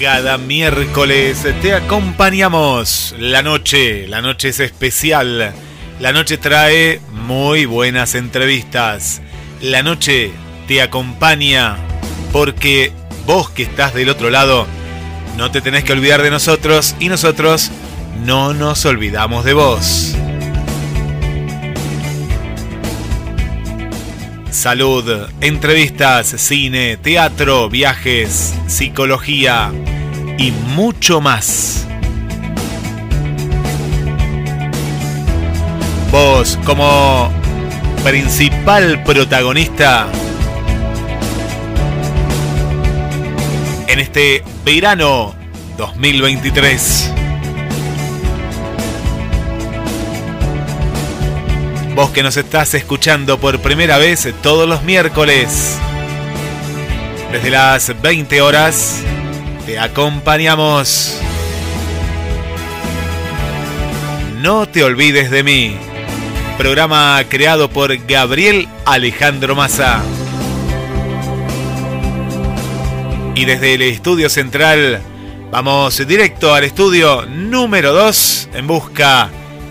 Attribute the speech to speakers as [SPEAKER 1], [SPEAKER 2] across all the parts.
[SPEAKER 1] Cada miércoles te acompañamos. La noche, la noche es especial. La noche trae muy buenas entrevistas. La noche te acompaña porque vos que estás del otro lado, no te tenés que olvidar de nosotros y nosotros no nos olvidamos de vos. salud, entrevistas, cine, teatro, viajes, psicología y mucho más. Vos como principal protagonista en este verano 2023. Vos que nos estás escuchando por primera vez todos los miércoles. Desde las 20 horas te acompañamos. No te olvides de mí. Programa creado por Gabriel Alejandro Massa. Y desde el estudio central vamos directo al estudio número 2 en busca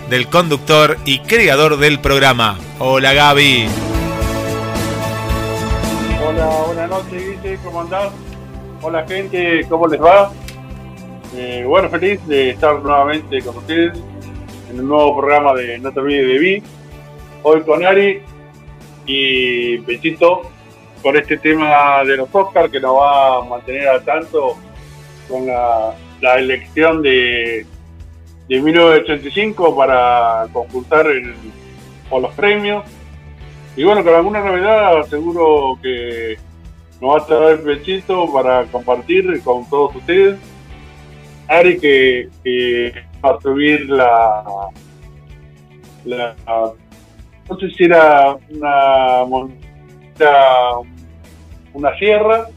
[SPEAKER 1] del conductor y creador del programa. Hola Gaby.
[SPEAKER 2] Hola, buenas noches ¿cómo andás? Hola gente, ¿cómo les va? Eh, bueno, feliz de estar nuevamente con ustedes en un nuevo programa de No te olvides de mí. Hoy con Ari y Pechito con este tema de los Oscars que nos va a mantener al tanto con la elección de de 1985 para consultar por los premios. Y bueno, con alguna novedad seguro que nos va a traer el pechito para compartir con todos ustedes. Ari que, va a subir la, no sé si era una montaña, una sierra,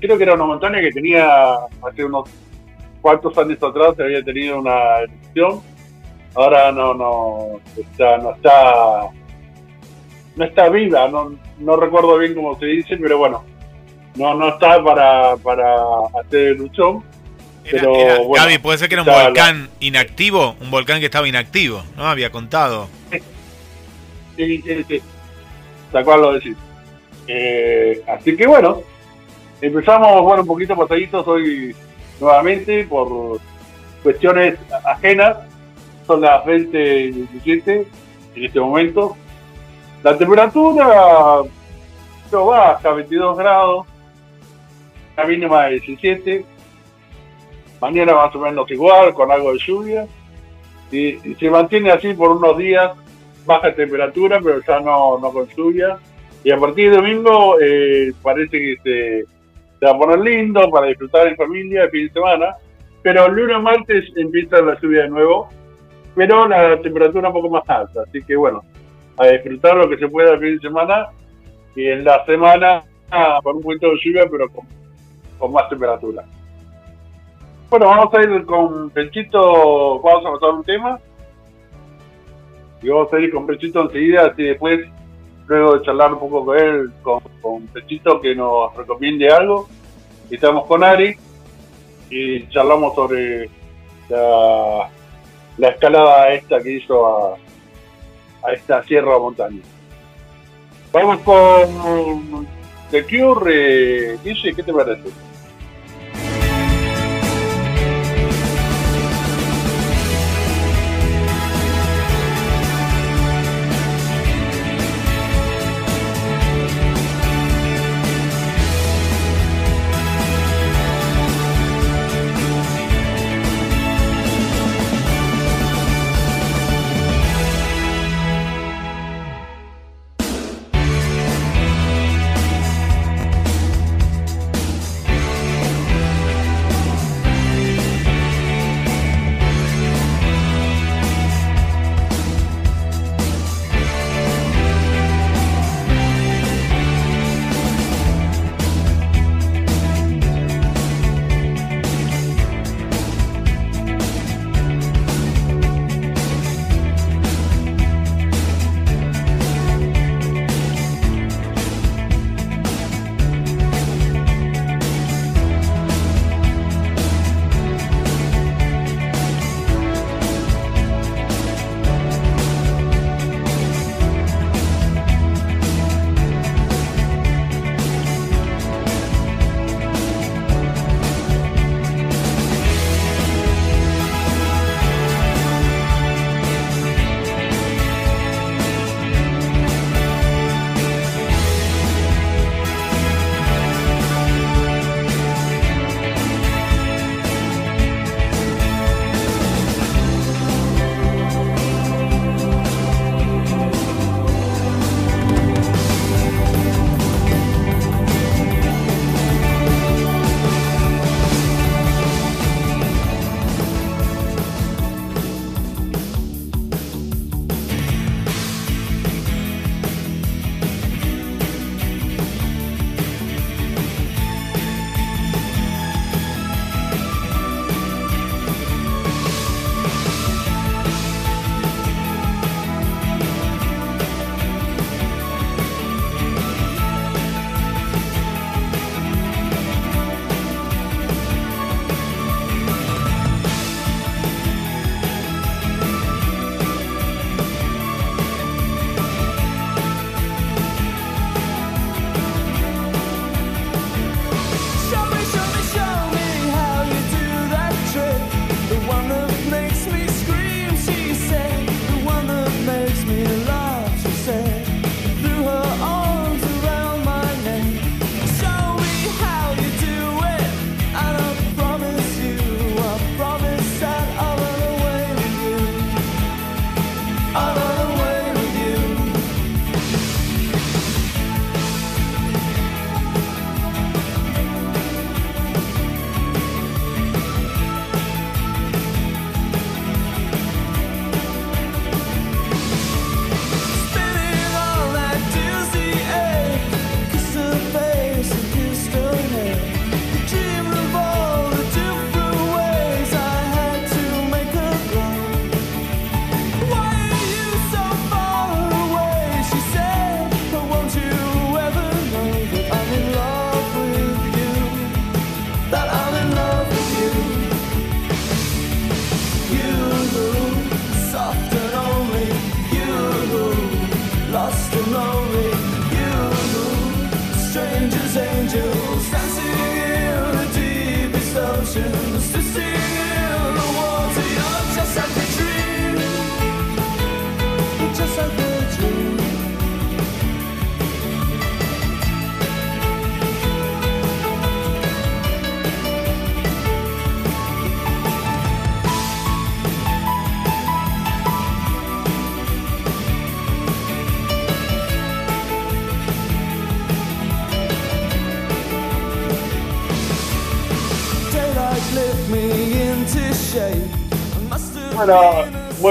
[SPEAKER 2] creo que era una montaña que tenía hace unos cuántos años atrás se había tenido una elección, ahora no, no está, no está, no está viva, no, no recuerdo bien cómo se dice, pero bueno, no, no está para, para hacer luchón. pero,
[SPEAKER 1] Gaby, puede ser que era un volcán inactivo, un volcán que estaba inactivo, ¿no? Había contado.
[SPEAKER 2] Sí, sí, sí. Tal cual lo decís. Eh, así que bueno, empezamos, bueno, un poquito pasaditos hoy nuevamente por cuestiones ajenas. Son las 20 y 17 en este momento. La temperatura no baja, 22 grados. La mínima de 17. Mañana más o menos igual, con algo de lluvia. Y, se mantiene así por unos días, baja temperatura, pero ya no, no con lluvia. Y a partir de domingo eh, parece que se se va a poner lindo para disfrutar en familia el fin de semana, pero lunes martes empieza la lluvia de nuevo, pero la temperatura un poco más alta, así que bueno, a disfrutar lo que se pueda el fin de semana y en la semana ah, con un poquito de lluvia, pero con, más temperatura. Bueno, vamos a ir con Pechito, vamos a pasar un tema. Y vamos a ir con Pechito enseguida, así después luego de charlar un poco con él, con, con Pechito, que nos recomiende algo. Estamos con Ari y charlamos sobre la, escalada esta que hizo a, esta sierra montaña. Vamos con The Cure, eh, ¿qué te parece?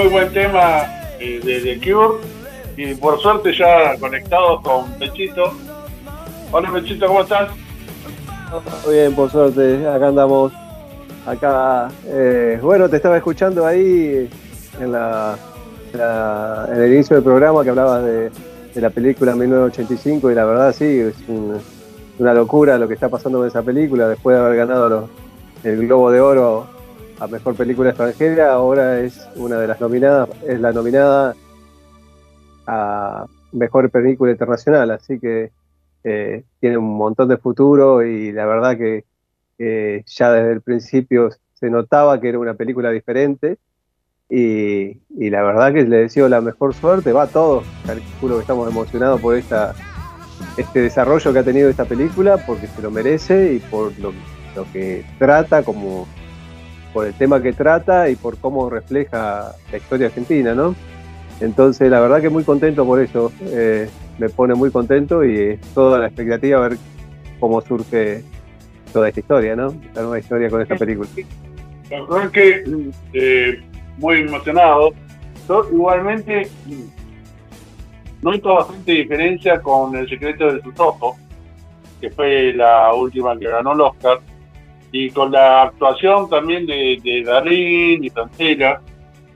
[SPEAKER 2] Muy buen tema eh, de Cure. Y por suerte ya conectados con Pechito. Hola Pechito, ¿cómo estás?
[SPEAKER 3] Muy bien, por suerte, acá andamos. Acá, eh, bueno, te estaba escuchando ahí en, la, en el inicio del programa que hablabas de, la película 1985 y la verdad sí, es una locura lo que está pasando con esa película después de haber ganado el Globo de Oro a Mejor Película Extranjera, ahora es una de las nominadas, es la nominada a Mejor Película Internacional, así que eh, tiene un montón de futuro y la verdad que ya desde el principio se notaba que era una película diferente y, la verdad que le deseo la mejor suerte, va a todos, calculo que estamos emocionados por esta, este desarrollo que ha tenido esta película porque se lo merece y por lo, lo que trata como por el tema que trata y por cómo refleja la historia argentina, ¿no? Entonces, la verdad que muy contento por eso, eh, me pone muy contento y toda la expectativa a ver cómo surge toda esta historia, ¿no? La nueva historia con esta película.
[SPEAKER 2] La verdad que eh, muy emocionado. Yo igualmente noto bastante diferencia con El secreto de sus ojos, que fue la última que ganó el Oscar y con la actuación también de, de Darín y Santela.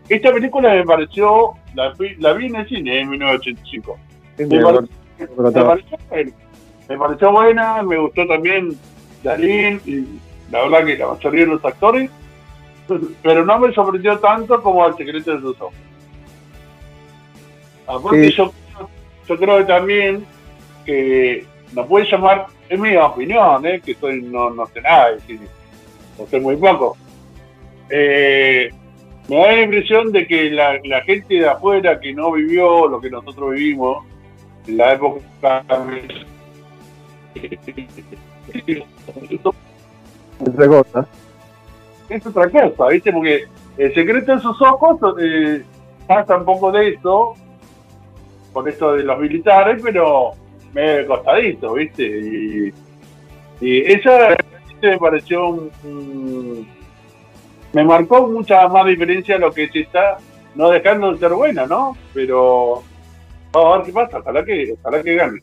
[SPEAKER 2] Esta película me pareció, la, la vi en el cine en 1985. me, pareció, buena, me gustó también Darín y la verdad que la mayoría de los actores, pero no me sorprendió tanto como El secreto de sus ojos. Aparte yo, yo creo que también que nos puede llamar es mi opinión, ¿eh? que soy, no, no sé nada de cine, no sé muy poco. Eh, me da la impresión de que la, gente de afuera que no vivió lo que nosotros vivimos en la época
[SPEAKER 3] otra cosa.
[SPEAKER 2] Es otra cosa, ¿viste? Porque el secreto en sus ojos eh, pasa un poco de esto, con esto de los militares, pero medio costadito, ¿viste? Y, y esa me pareció me marcó mucha más diferencia lo que se está no dejando de ser buena, ¿no? Pero vamos a ver qué pasa, ojalá que, ojalá que gane.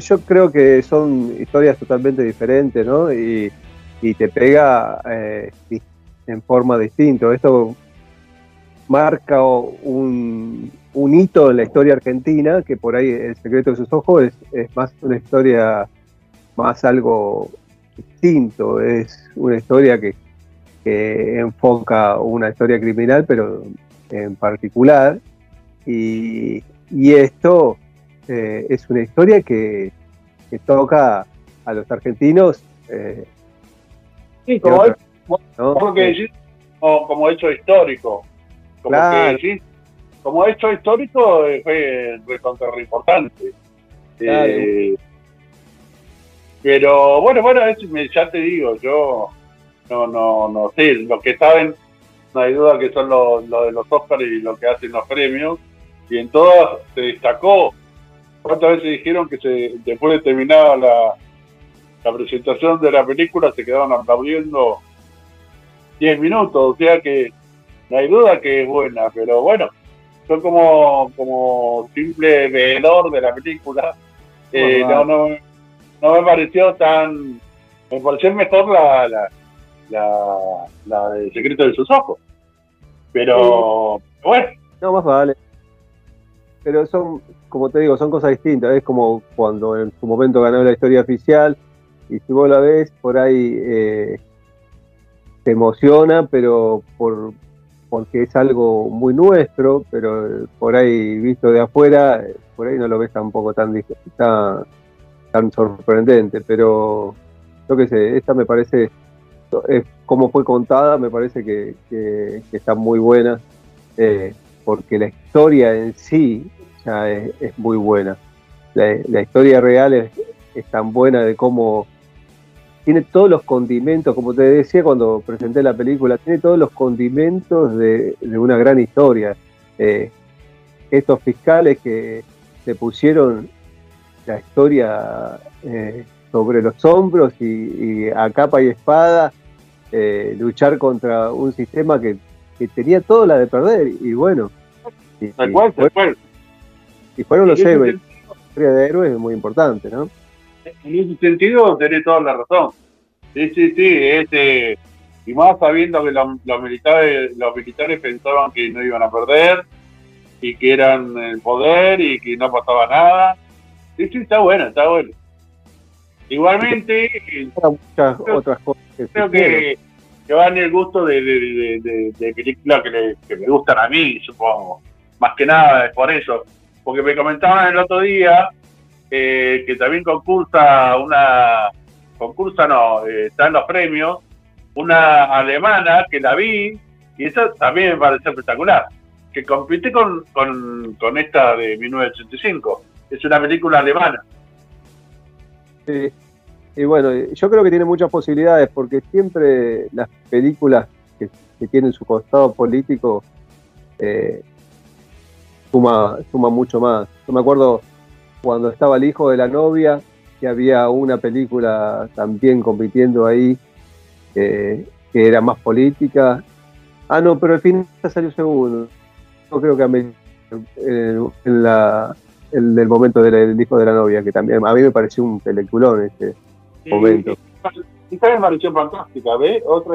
[SPEAKER 3] Yo creo que son historias totalmente diferentes, ¿no? Y, y te pega eh, en forma distinta. Esto marca un, un hito en la historia argentina, que por ahí El secreto de sus ojos es, más una historia, más algo distinto, es una historia que, enfoca una historia criminal, pero en particular, y, esto eh, es una historia que, toca a los argentinos.
[SPEAKER 2] Eh, sí, como, como hecho histórico. Como claro. que como hecho histórico eh, fue recontra importante. Eh, pero bueno, bueno, ya te digo, yo no, no, no sé, los que saben, no hay duda que son los, de los Oscars y lo que hacen los premios, y en todas se destacó. ¿Cuántas veces dijeron que se, después de terminar la, la presentación de la película se quedaron aplaudiendo 10 minutos? O sea que no hay duda que es buena, pero bueno, yo como, como simple veedor de la película, eh, no, no, no me pareció tan... Me pareció mejor la, la, la, la de Secreto de sus Ojos. Pero, bueno.
[SPEAKER 3] No, más vale. Pero son, como te digo, son cosas distintas. Es como cuando en su momento ganó la historia oficial y si vos la ves, por ahí eh, te emociona, pero por, porque es algo muy nuestro, pero por ahí visto de afuera, por ahí no lo ves tampoco tan, tan, sorprendente, pero yo qué sé, esta me parece como fue contada, me parece que, está muy buena, eh, porque la historia en sí ya es, muy buena. La, historia real es, tan buena de cómo tiene todos los condimentos, como te decía cuando presenté la película, tiene todos los condimentos de, una gran historia. Eh, estos fiscales que se pusieron la historia eh, sobre los hombros y, a capa y espada eh, luchar contra un sistema que, tenía todo la de perder y bueno
[SPEAKER 2] y, y,
[SPEAKER 3] fueron los héroes la de héroes es muy importante ¿no?
[SPEAKER 2] En ese sentido tenés toda la razón sí sí sí este y más sabiendo que los, militares los militares pensaban que no iban a perder y que eran el poder y que no pasaba nada sí sí está bueno está bueno Igualmente,
[SPEAKER 3] muchas otras cosas
[SPEAKER 2] creo que, que van el gusto de, de, películas que, me gustan a mí, supongo. Más que nada es por eso. Porque me comentaban el otro día eh, que también concursa una. Concursa no, eh, está en los premios. Una alemana que la vi y esa también me parece espectacular. Que compite con, con, esta de 1985. Es una película alemana.
[SPEAKER 3] Y bueno, yo creo que tiene muchas posibilidades porque siempre las películas que, tienen su costado político eh, suma, suma mucho más. Yo me acuerdo cuando estaba el hijo de la novia, que había una película también compitiendo ahí, que era más política. Ah, no, pero al fin salió segundo. Yo creo que en, en la, el, el momento del, hijo de la novia, que también a mí me pareció un peliculón este momento.
[SPEAKER 2] Y también me pareció fantástica, ¿ves? Otro,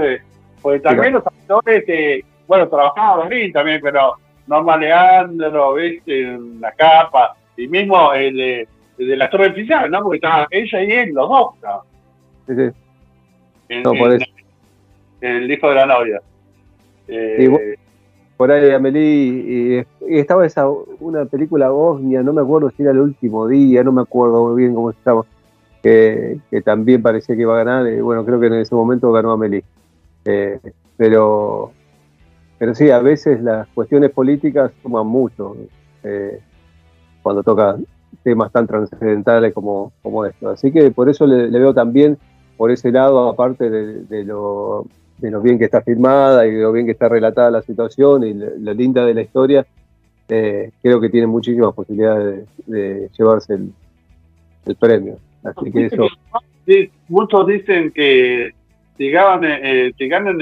[SPEAKER 2] pues también los actores, eh, bueno, trabajaba bien también, pero Norma Leandro, ¿viste? En la capa, y mismo el de, la torre oficial, ¿no? Porque estaba ella y él, los dos. ¿no? Sí, sí. no, por eso. El hijo de la novia.
[SPEAKER 3] Eh, por ahí Amelie, y, estaba esa una película Bosnia, no me acuerdo si era el último día, no me acuerdo muy bien cómo estaba, que, también parecía que iba a ganar, y bueno, creo que en ese momento ganó Amelie. Eh, pero, pero sí, a veces las cuestiones políticas suman mucho eh, cuando toca temas tan trascendentales como, como esto. Así que por eso le, veo también por ese lado, aparte de lo de lo bien que está filmada y lo bien que está relatada la situación y lo, linda de la historia, eh, creo que tiene muchísimas posibilidades de, llevarse el, premio. Así que
[SPEAKER 2] muchos dicen que si ganan,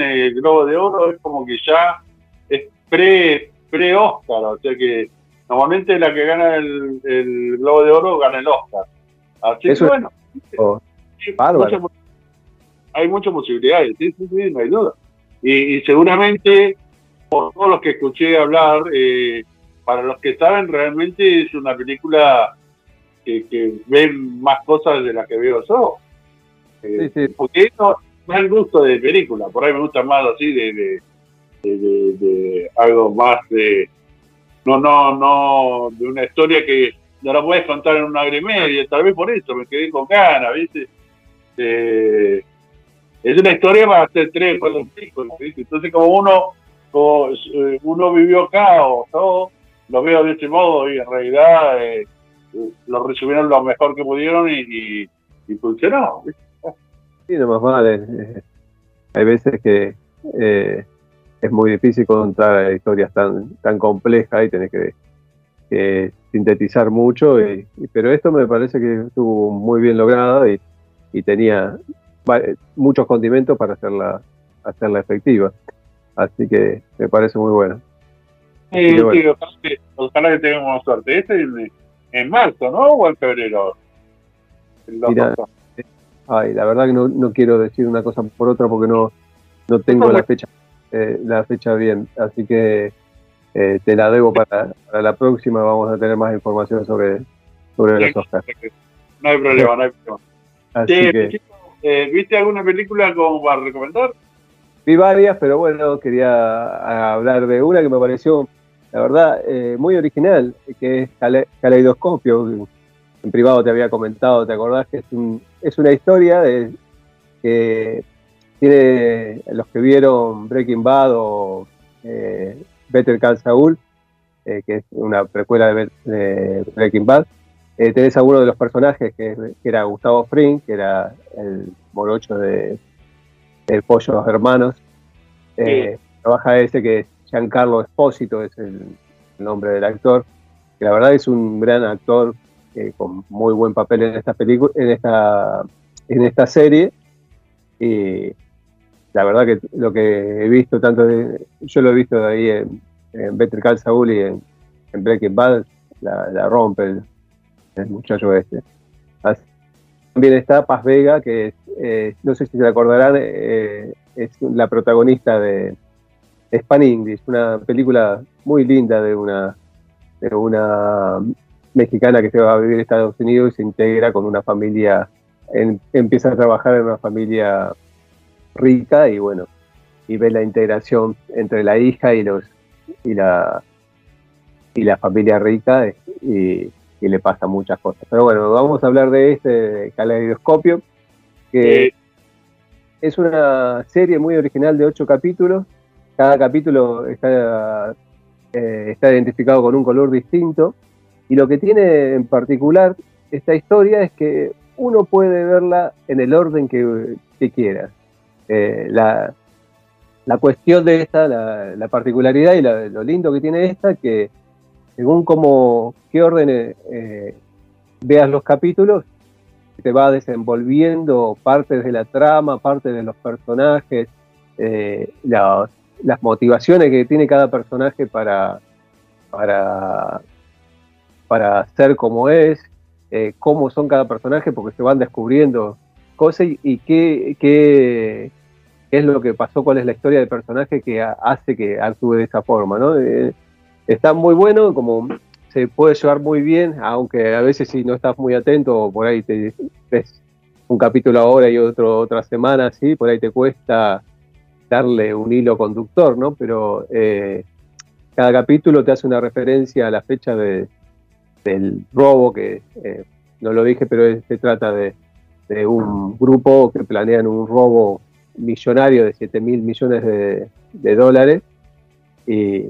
[SPEAKER 2] eh, el Globo de Oro es como que ya es pre, pre Oscar, o sea que normalmente la que gana el, Globo de Oro gana el Oscar. Así que bueno. bárbaro hay muchas posibilidades, sí, sí, sí, no hay duda. Y, seguramente, por todos los que escuché hablar, eh, para los que saben, realmente es una película que, ven más cosas de las que veo yo. Eh, sí, sí. Porque eso no es el gusto de película, por ahí me gusta más así de, de, algo más de. No, no, no, de una historia que no la puedes contar en una hora tal vez por eso me quedé con ganas, ¿viste? Eh, es una historia para hacer tres, cuatro cinco. Entonces, como uno, eh, uno vivió acá o todo, lo veo de este modo y en realidad eh, lo resumieron lo mejor que pudieron y, funcionó.
[SPEAKER 3] Sí, no más vale. Eh, hay veces que es muy difícil contar historias tan, tan complejas y tenés que, sintetizar mucho, pero esto me parece que estuvo muy bien logrado y, y tenía muchos condimentos para hacerla, hacerla efectiva. Así que me parece muy bueno.
[SPEAKER 2] Sí, ojalá, que, tengamos suerte. Este es en, marzo, ¿no? O en febrero.
[SPEAKER 3] ay, la verdad que no, no, quiero decir una cosa por otra porque no, no tengo la fecha eh, la fecha bien. Así que eh, te la debo para, la próxima. Vamos a tener más información sobre, sobre los Oscars.
[SPEAKER 2] No hay problema, no hay problema. Así que, eh, ¿Viste alguna película como para recomendar?
[SPEAKER 3] Vi varias, pero bueno, quería hablar de una que me pareció, la verdad, muy original, que es Caleidoscopio. En privado te había comentado, ¿te acordás? Que es, una historia de que tiene los que vieron Breaking Bad o eh, Better Call Saul, eh, que es una precuela de, Breaking Bad, eh, tenés a uno de los personajes que, era Gustavo Fring, que era el morocho de El Pollo Los Hermanos. Trabaja ese que es Giancarlo Espósito, es el nombre del actor, que la verdad es un gran actor con muy buen papel en esta película, en esta, en esta serie. Y la verdad que lo que he visto, tanto de, yo lo he visto ahí en, Better Call Saul y en, Breaking Bad, la, rompe el, muchacho este. también está Paz Vega, que eh, no sé si se acordarán, eh, es la protagonista de Span English, una película muy linda de una, de una mexicana que se va a vivir en Estados Unidos y se integra con una familia, empieza a trabajar en una familia rica y bueno, y ve la integración entre la hija y los y la y la familia rica y, le pasa muchas cosas. Pero bueno, vamos a hablar de este caleidoscopio, que es una serie muy original de ocho capítulos. Cada capítulo está, eh, está identificado con un color distinto. Y lo que tiene en particular esta historia es que uno puede verla en el orden que, que quiera. Eh, la, cuestión de esta, la, particularidad y lo lindo que tiene esta, que según como qué orden eh, veas los capítulos, te va desenvolviendo partes de la trama, partes de los personajes, eh, las motivaciones que tiene cada personaje para, para, para ser como es, cómo son cada personaje, porque se van descubriendo cosas y, qué, qué, qué es lo que pasó, cuál es la historia del personaje que hace que actúe de esa forma, ¿no? Eh, está muy bueno, como se puede llevar muy bien, aunque a veces si no estás muy atento, por ahí te ves un capítulo ahora y otro otra semana, sí, por ahí te cuesta darle un hilo conductor, ¿no? Pero eh, cada capítulo te hace una referencia a la fecha de, del robo, que eh, no lo dije, pero se trata de un grupo que planean un robo millonario de 7 mil millones de, dólares. Y,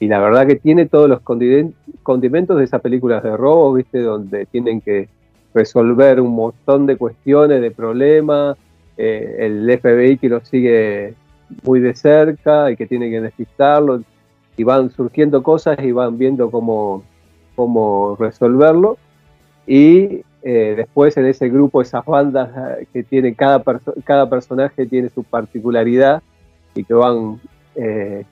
[SPEAKER 3] la verdad que tiene todos los condimentos de esas películas de robo, ¿viste? Donde tienen que resolver un montón de cuestiones, de problemas, eh, el FBI que lo sigue muy de cerca y que tiene que despistarlo, y van surgiendo cosas y van viendo cómo, cómo resolverlo. Y eh, después en ese grupo, esas bandas eh, que tiene cada, cada personaje tiene su particularidad y que van eh,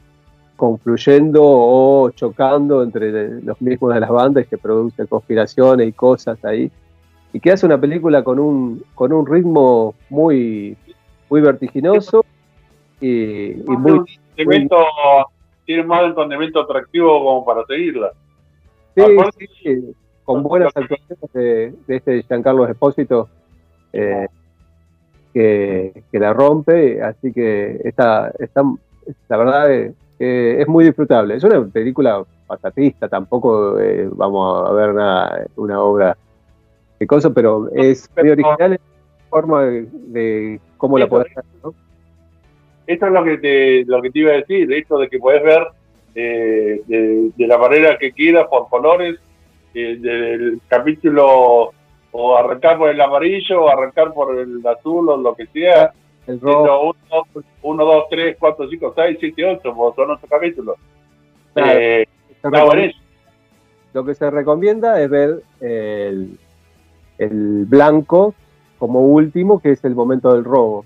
[SPEAKER 3] confluyendo o chocando entre los mismos de las bandas que producen conspiraciones y cosas ahí. Y que hace una película con un, con un ritmo muy, muy vertiginoso y, muy,
[SPEAKER 2] Tiene más un condimento atractivo como para seguirla.
[SPEAKER 3] sí con buenas actuaciones de, este Giancarlo Espósito eh, que, la rompe, así que está, está la verdad es, es muy disfrutable. Es una película patatista, tampoco eh, vamos a ver nada, una obra de cosas, pero es muy original en forma de, cómo la podés hacer,
[SPEAKER 2] Esto es lo que te, lo que te iba a decir, esto de que podés ver eh, de, de, la manera que quieras, por colores, del capítulo o arrancar por el amarillo o arrancar por el azul o lo que sea. El 1, 2, 3, 4, 5, 6, 7, 8, son 8 capítulos.
[SPEAKER 3] Eh, lo que se recomienda es ver el, el blanco como último, que es el momento del robo.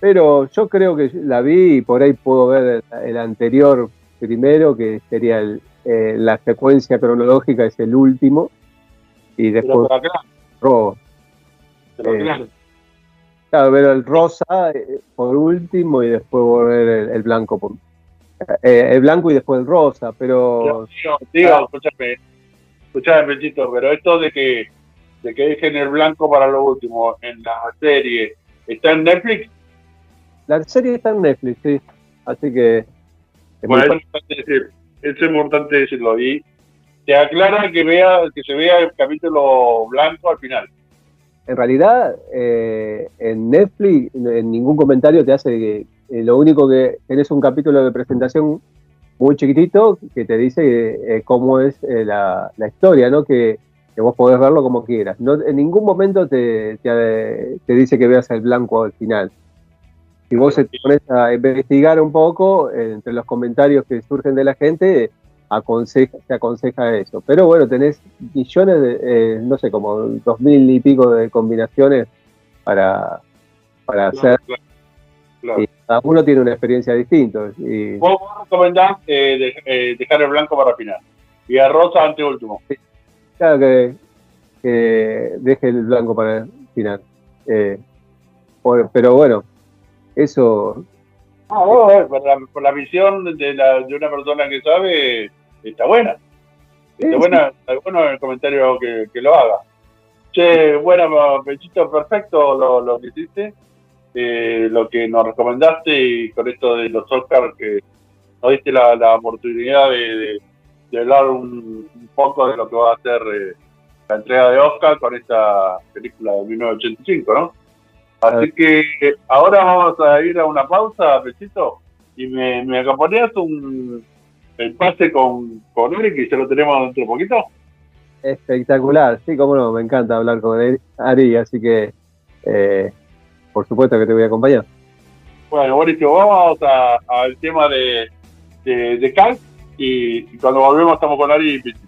[SPEAKER 3] Pero yo creo que la vi y por ahí puedo ver el anterior primero, que sería el, eh, la secuencia cronológica es el último y después robo. Eh, claro, ver el rosa eh, por último y después volver el, blanco por, el blanco y después el rosa, pero
[SPEAKER 2] digo, ah. escúchame, escúchame Pechito, pero esto de que de que dejen el blanco para lo último en la serie, ¿está en Netflix?
[SPEAKER 3] La serie está en Netflix, sí. Así que
[SPEAKER 2] bueno, es importante decirlo. Y te aclara que vea que se vea el capítulo blanco al final.
[SPEAKER 3] en realidad eh, en Netflix en ningún comentario te hace que eh, lo único que tenés un capítulo de presentación muy chiquitito que te dice eh, cómo es la, historia, ¿no? Que, vos podés verlo como quieras. No, en ningún momento te, te, dice que veas el blanco al final. Si vos te pones a investigar un poco entre los comentarios que surgen de la gente, aconseja, se aconseja eso. Pero bueno, tenés millones de, eh, no sé, como dos mil y pico de combinaciones para, para hacer. Y cada uno tiene una experiencia distinta. Y...
[SPEAKER 2] Vos recomendás eh, eh, dejar el blanco para final y el rosa ante último.
[SPEAKER 3] claro que, deje el blanco para el final. pero bueno, eso
[SPEAKER 2] Ah, oh, por, la, por, la, visión de, la, de una persona que sabe, está buena. Está, buena, está bueno el comentario que, que, lo haga. Che, bueno, Pechito, perfecto lo, lo que hiciste, eh, lo que nos recomendaste y con esto de los Oscars que nos diste la, la oportunidad de, de, hablar un, poco de lo que va a ser eh, la entrega de Oscar con esta película de 1985, ¿no? Así que ahora vamos a ir a una pausa, Pechito, y me, me acompañas un, el pase con, con Eric y se lo tenemos dentro de poquito.
[SPEAKER 3] Espectacular, sí, cómo no, me encanta hablar con Ari, así que eh, por supuesto que te voy a acompañar.
[SPEAKER 2] Bueno, buenísimo, vamos al tema de, de, de Cal y, cuando volvemos estamos con Ari y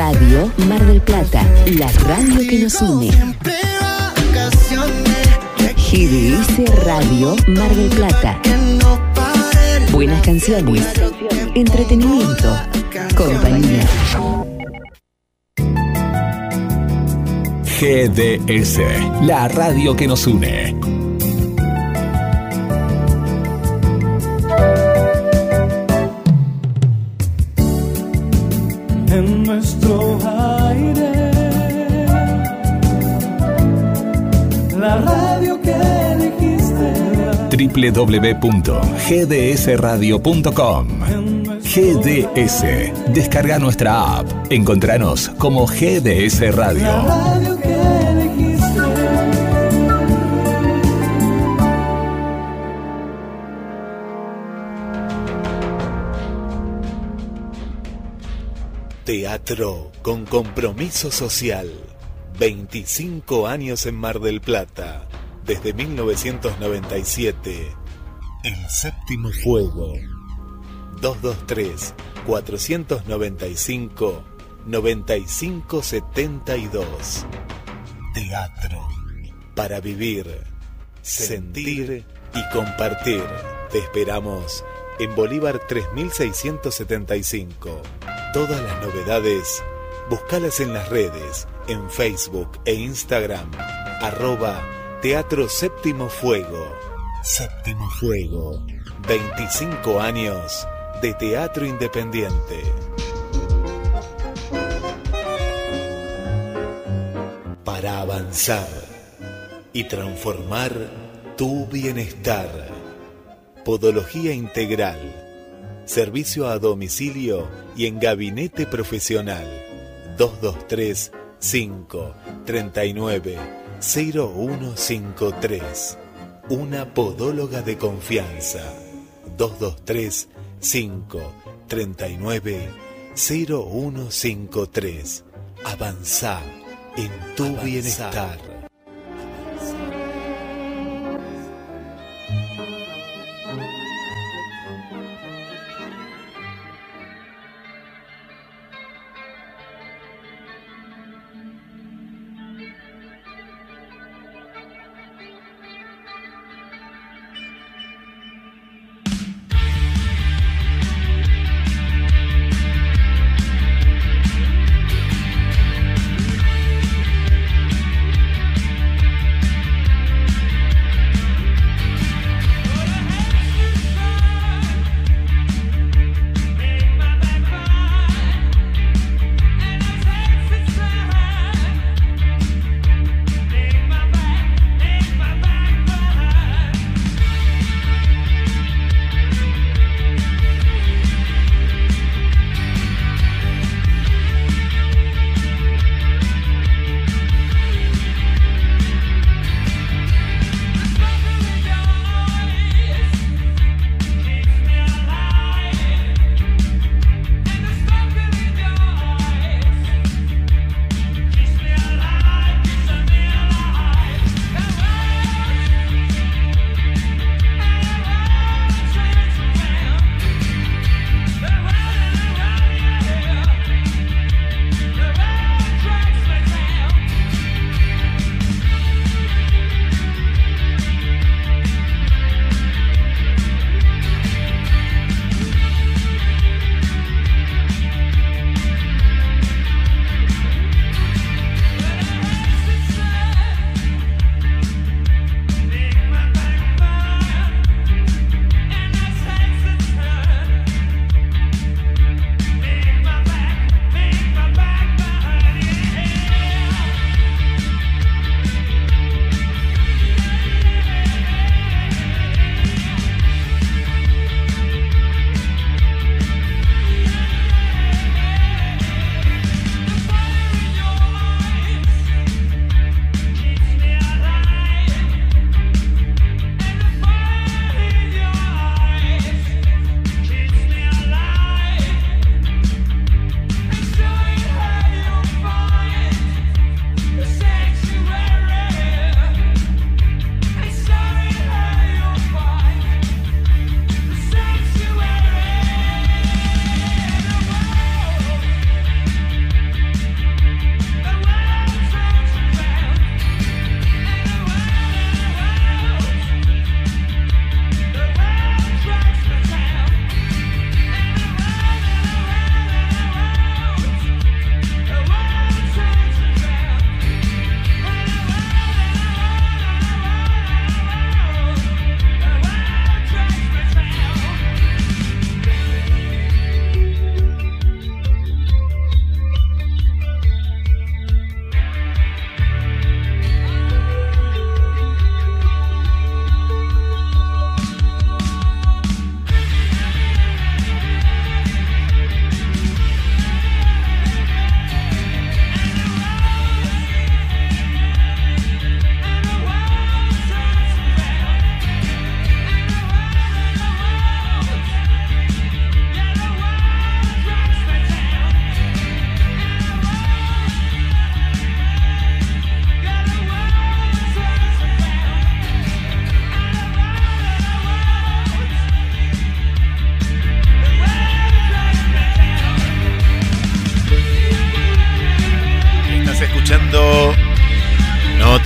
[SPEAKER 4] Radio Mar del Plata, la radio que nos une. GDS Radio Mar del Plata. Buenas canciones, entretenimiento, compañía.
[SPEAKER 5] GDS, la radio que nos une. www.gdsradio.com GDS. Descarga nuestra app. Encontranos como GDS Radio.
[SPEAKER 1] Teatro con compromiso social. 25 años en Mar del Plata. Desde 1997. El séptimo fuego. 223-495-9572. Teatro. Para vivir, sentir y compartir. Te esperamos en Bolívar 3675 Todas las novedades, búscalas en las redes, en Facebook e Instagram, arroba Teatro Séptimo Fuego. Séptimo Fuego, 25 años de teatro independiente. Para avanzar y transformar tu bienestar. Podología integral servicio a domicilio y en gabinete profesional 223 5 39 0153. Una podóloga de confianza 223 5 39 0153. Avanza en tu bienestar.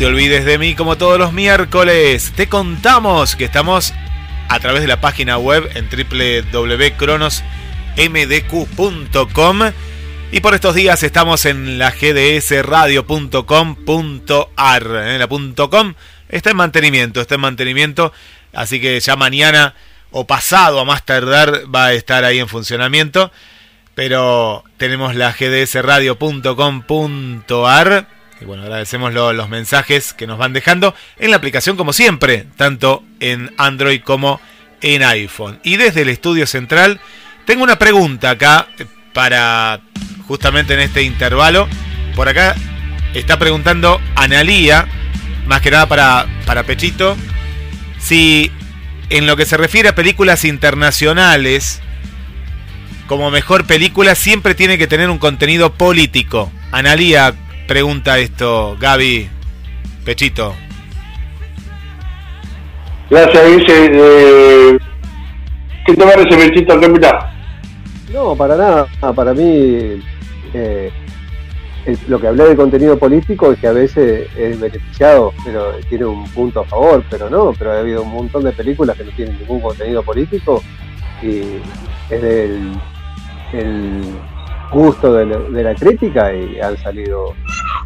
[SPEAKER 1] Te olvides de mí como todos los miércoles. Te contamos que estamos a través de la página web en www.cronosmdq.com y por estos días estamos en la gdsradio.com.ar. En la .com está en mantenimiento, está en mantenimiento, así que ya mañana o pasado a más tardar va a estar ahí en funcionamiento. Pero tenemos la gdsradio.com.ar y bueno, agradecemos los mensajes que nos van dejando en la aplicación como siempre, tanto en Android como en iPhone. Y desde el estudio central tengo una pregunta acá para justamente en este intervalo. Por acá está preguntando Analía, más que nada para, para Pechito, si en lo que se refiere a películas internacionales, como mejor película siempre tiene que tener un contenido político. Analía pregunta esto, Gaby, Pechito.
[SPEAKER 2] Gracias, dice. Eh, ¿Qué te parece, Pechito? ¿Qué mirá?
[SPEAKER 3] No, para nada. Para mí, eh, el- lo que hablé de contenido político es que a veces es beneficiado, pero tiene un punto a favor, pero no. Pero ha habido un montón de películas que no tienen ningún contenido político y es del el gusto de la, de la crítica y han salido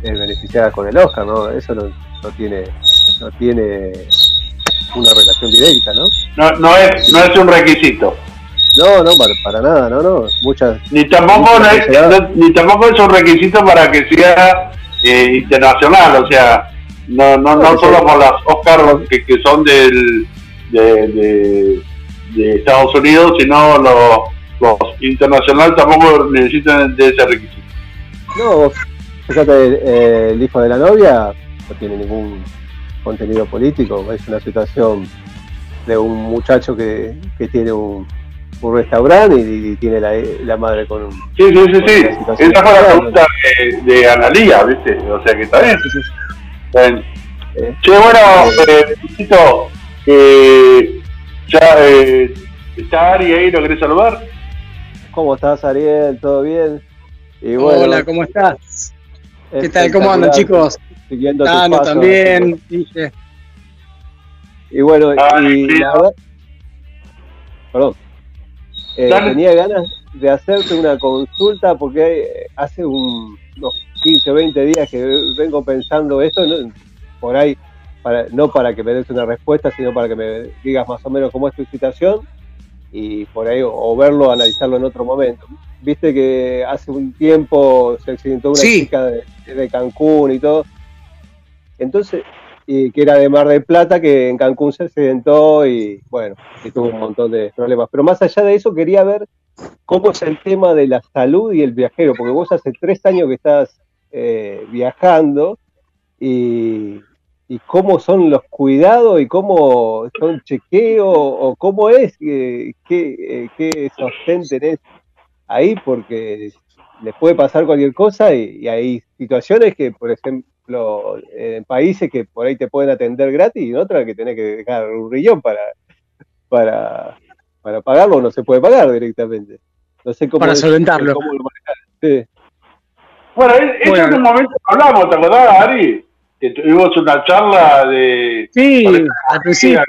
[SPEAKER 3] eh, beneficiadas con el Oscar, ¿no? Eso no, no tiene no tiene una relación directa, ¿no?
[SPEAKER 2] No, no, es, no es un requisito.
[SPEAKER 3] No, no, para, para nada, no, no. Muchas
[SPEAKER 2] Ni tampoco, no es, no- ni tampoco es un requisito para que sea eh, internacional, o sea, no, no, no
[SPEAKER 3] No,
[SPEAKER 2] solo
[SPEAKER 3] sí.
[SPEAKER 2] por las Oscars que, que son del, de, de- de Estados Unidos, sino los, los internacionales tampoco necesitan de ese requisito.
[SPEAKER 3] No, vos fíjate, eh, el hijo de la novia no tiene ningún contenido político, es una situación de un muchacho que, que tiene un, un restaurante y, y tiene la, la madre con un...
[SPEAKER 2] Sí, sí, sí, sí. Esa fue la pregunta de, de Analía, ¿viste? O sea que está bien.
[SPEAKER 3] Sí, sí, sí. Eh,
[SPEAKER 2] Che, bueno, eh, eh, ya eh, está Ari ahí, ¿lo querés saludar?
[SPEAKER 3] ¿Cómo estás, Ariel? ¿Todo bien? Y bueno,
[SPEAKER 6] Hola, ¿cómo estás? ¿Qué tal? ¿Cómo andan, chicos?
[SPEAKER 3] Siguiendo tus
[SPEAKER 6] Tano
[SPEAKER 3] pasos.
[SPEAKER 6] también, dije.
[SPEAKER 3] Y bueno,
[SPEAKER 2] Ah,
[SPEAKER 3] y
[SPEAKER 2] sí.
[SPEAKER 3] la verdad, perdón, Eh, tenía ganas de hacerte una consulta porque hace un- unos 15 o 20 días que vengo pensando esto, no, por ahí, para, no para que me des una respuesta, sino para que me digas más o menos cómo es tu situación y por ahí o, o verlo, analizarlo en otro momento. Viste que hace un tiempo se accidentó una
[SPEAKER 6] Sí.
[SPEAKER 3] chica de, de Cancún y todo. Entonces, y que era de Mar del Plata, que en Cancún se accidentó y bueno, y tuvo un montón de problemas. Pero más allá de eso, quería ver cómo es el tema de la salud y el viajero, porque vos hace tres años que estás eh, viajando y, y cómo son los cuidados y cómo son chequeos o cómo es, eh, qué, eh, qué sostén tenés ahí, porque les puede pasar cualquier cosa y, y hay situaciones que, por ejemplo, en países que por ahí te pueden atender gratis y en otras que tenés que dejar un riñón para, para, para pagarlo o no se puede pagar directamente. No sé cómo
[SPEAKER 6] Para
[SPEAKER 3] es-
[SPEAKER 6] solventarlo.
[SPEAKER 3] cómo lo. Sí.
[SPEAKER 2] Bueno, es- eso
[SPEAKER 6] Bueno.
[SPEAKER 2] en un momento hablamos, ¿te acordás, Ari? Que tuvimos una charla de...
[SPEAKER 6] Sí, al principio.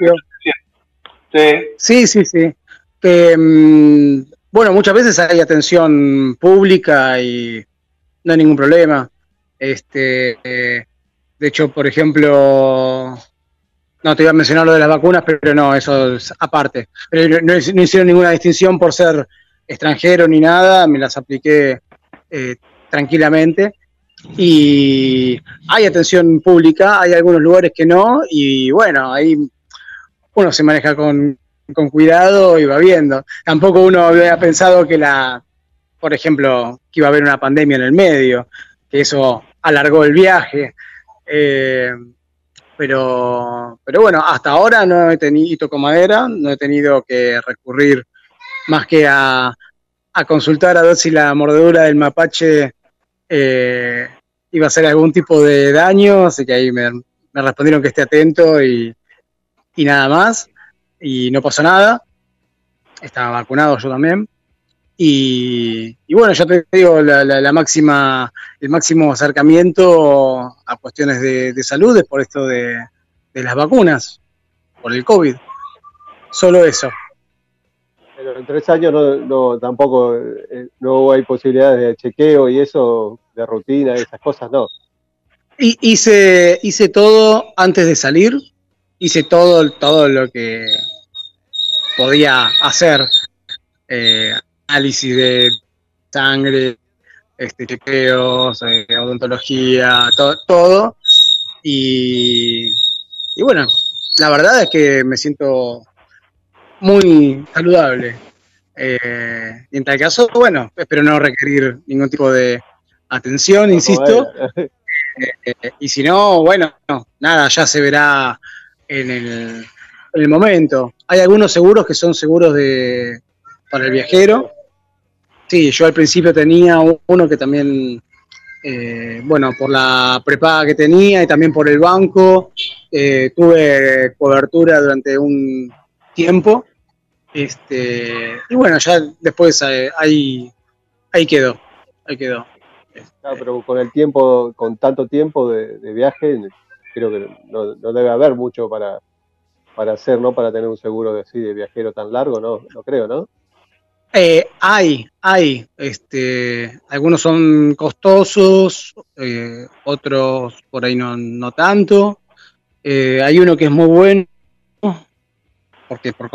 [SPEAKER 2] Sí,
[SPEAKER 6] Sí, sí, sí. Que, mm, bueno, muchas veces hay atención pública y no hay ningún problema. Este, eh, de hecho, por ejemplo, no te iba a mencionar lo de las vacunas, pero no, eso es aparte. Pero no, no hicieron ninguna distinción por ser extranjero ni nada, me las apliqué eh, tranquilamente. Y hay atención pública, hay algunos lugares que no, y bueno, ahí uno se maneja con, con cuidado y va viendo. Tampoco uno había pensado que la, por ejemplo, que iba a haber una pandemia en el medio, que eso alargó el viaje. Eh, pero, pero bueno, hasta ahora no he tenido, y toco madera, no he tenido que recurrir más que a, a consultar a ver si la mordedura del mapache eh, iba a hacer algún tipo de daño, así que ahí me, respondieron que esté atento y, y nada más, y no pasó nada. Estaba vacunado yo también. Y, y bueno, ya te digo, la, la- la máxima, el máximo acercamiento a cuestiones de, de salud es por esto de, de las vacunas, por el COVID. Solo eso.
[SPEAKER 3] Pero en tres años no, tampoco eh, no hay posibilidades de chequeo y eso, de rutina esas cosas, no.
[SPEAKER 6] Y hice, hice todo antes de salir, hice todo, todo lo que podía hacer. Eh, análisis de sangre, este, chequeos, eh, odontología, to- todo. Y, y bueno, la verdad es que me siento muy saludable. Eh, y en tal caso, bueno, espero no requerir ningún tipo de atención, insisto. Eh, y si no, bueno, no, nada, ya se verá en el, en el momento. Hay algunos seguros que son seguros de para el viajero, sí, yo al principio tenía uno que también, eh, bueno, por la prepaga que tenía y también por el banco, eh, tuve cobertura durante un tiempo. Este, y bueno, ya después eh, ahí, ahí quedó, ahí quedó.
[SPEAKER 3] Claro, pero con el tiempo, con tanto tiempo de, de viaje, creo que no, no debe haber mucho para, para hacer, ¿no? Para tener un seguro de, así, de viajero tan largo, ¿no? No creo, ¿no?
[SPEAKER 6] Eh, hay, hay. Este, algunos son costosos, eh, otros por ahí no, no tanto. Eh, hay uno que es muy bueno, porque por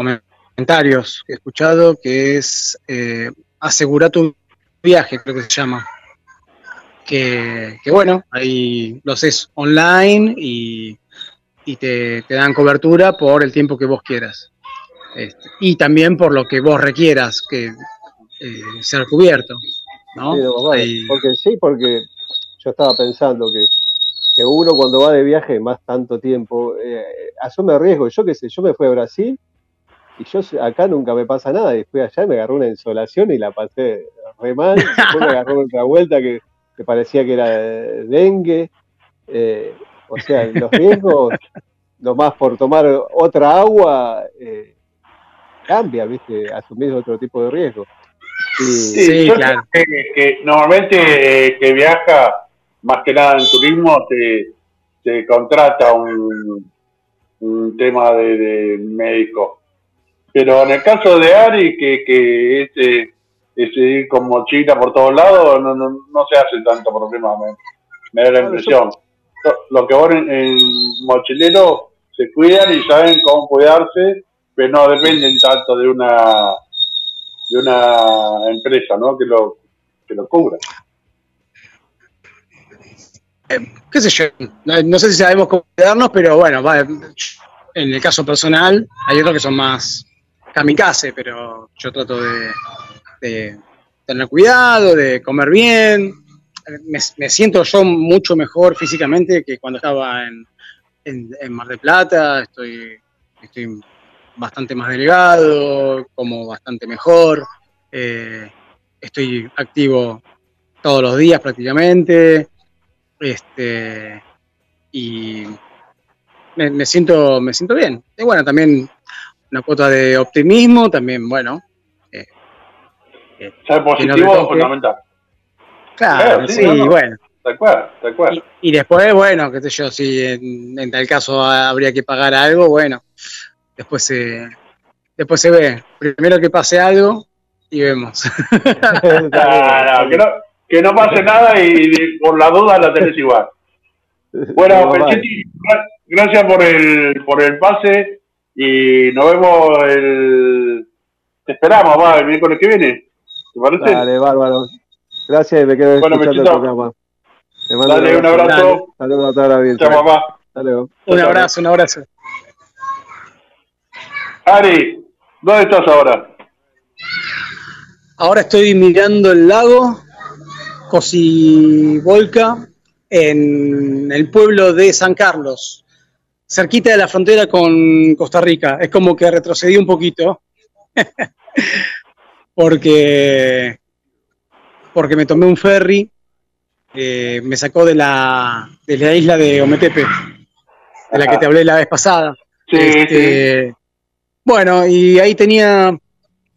[SPEAKER 6] comentarios que he escuchado, que es eh, Asegura tu viaje, creo que se llama. Que, que bueno, ahí lo haces online y, y te, te dan cobertura por el tiempo que vos quieras. Este, y también por lo que vos requieras que eh, ser cubierto. ¿no?
[SPEAKER 3] Sí, no, bueno,
[SPEAKER 6] Ahí-
[SPEAKER 3] porque sí, porque yo estaba pensando que, que uno cuando va de viaje más tanto tiempo, eh, asume riesgo. Yo qué sé, yo me fui a Brasil y yo acá nunca me pasa nada. Y fui allá y me agarró una insolación y la pasé re mal. Después me agarró otra vuelta que, que parecía que era dengue. Eh, o sea, los riesgos, nomás por tomar otra agua, eh, cambia, ¿viste? Asumís otro tipo de riesgo. Y,
[SPEAKER 6] Sí,
[SPEAKER 2] yo
[SPEAKER 6] claro.
[SPEAKER 2] sé que, que normalmente eh, que viaja, más que nada en turismo, te, te contrata un, un tema de, de médico. Pero en el caso de Ari, que, que es, eh, es ir con mochila por todos lados, no, no, no se hace tanto problema, me, me da la impresión. Lo- Lo que van en, en mochilero se cuidan y saben cómo cuidarse, pero no dependen tanto de una de una empresa, ¿no? Que lo que lo cubra.
[SPEAKER 6] qué sé yo, no, no sé si sabemos cómo quedarnos, pero bueno, va, en el caso personal hay otros que son más kamikaze, pero yo trato de, tener cuidado, de comer bien. Me, siento yo mucho mejor físicamente que cuando estaba en, en- Mar del Plata, estoy, estoy bastante más delgado, como bastante mejor, eh, estoy activo todos los días prácticamente. Este, y me siento, me siento bien. Y bueno, también una cuota de optimismo, también, bueno. eh, eh,
[SPEAKER 2] Ser positivo es fundamental.
[SPEAKER 6] claro,
[SPEAKER 2] Claro, sí,
[SPEAKER 6] sí,
[SPEAKER 2] no, no.
[SPEAKER 6] bueno.
[SPEAKER 2] Tal cual, tal cual.
[SPEAKER 6] Y, y después, bueno, qué sé yo, si en, en tal caso habría que pagar algo, bueno, después se, después se ve. Primero que pase algo y vemos.
[SPEAKER 2] No, que, no, que no pase nada y, y por la duda la tenés igual. Bueno, gra- gracias por el, por el pase y nos vemos el... Te esperamos, va, el miércoles que viene. ¿Te parece?
[SPEAKER 3] Dale, bárbaro. Gracias y me quedo
[SPEAKER 2] Bueno,
[SPEAKER 3] escuchando el programa. Te mando
[SPEAKER 2] Dale, un abrazo.
[SPEAKER 3] Saludos a toda la audiencia.
[SPEAKER 2] Chao, papá.
[SPEAKER 3] Hasta luego.
[SPEAKER 6] un abrazo, un abrazo.
[SPEAKER 2] Ari, ¿dónde estás ahora?
[SPEAKER 6] Ahora estoy mirando el lago Cosivolca en el pueblo de San Carlos, cerquita de la frontera con Costa Rica. Es como que retrocedí un poquito porque, porque me tomé un ferry, eh, me sacó de la, de la isla de Ometepe, de la que te hablé la vez pasada.
[SPEAKER 2] Sí,
[SPEAKER 6] Este, Bueno, y ahí tenía,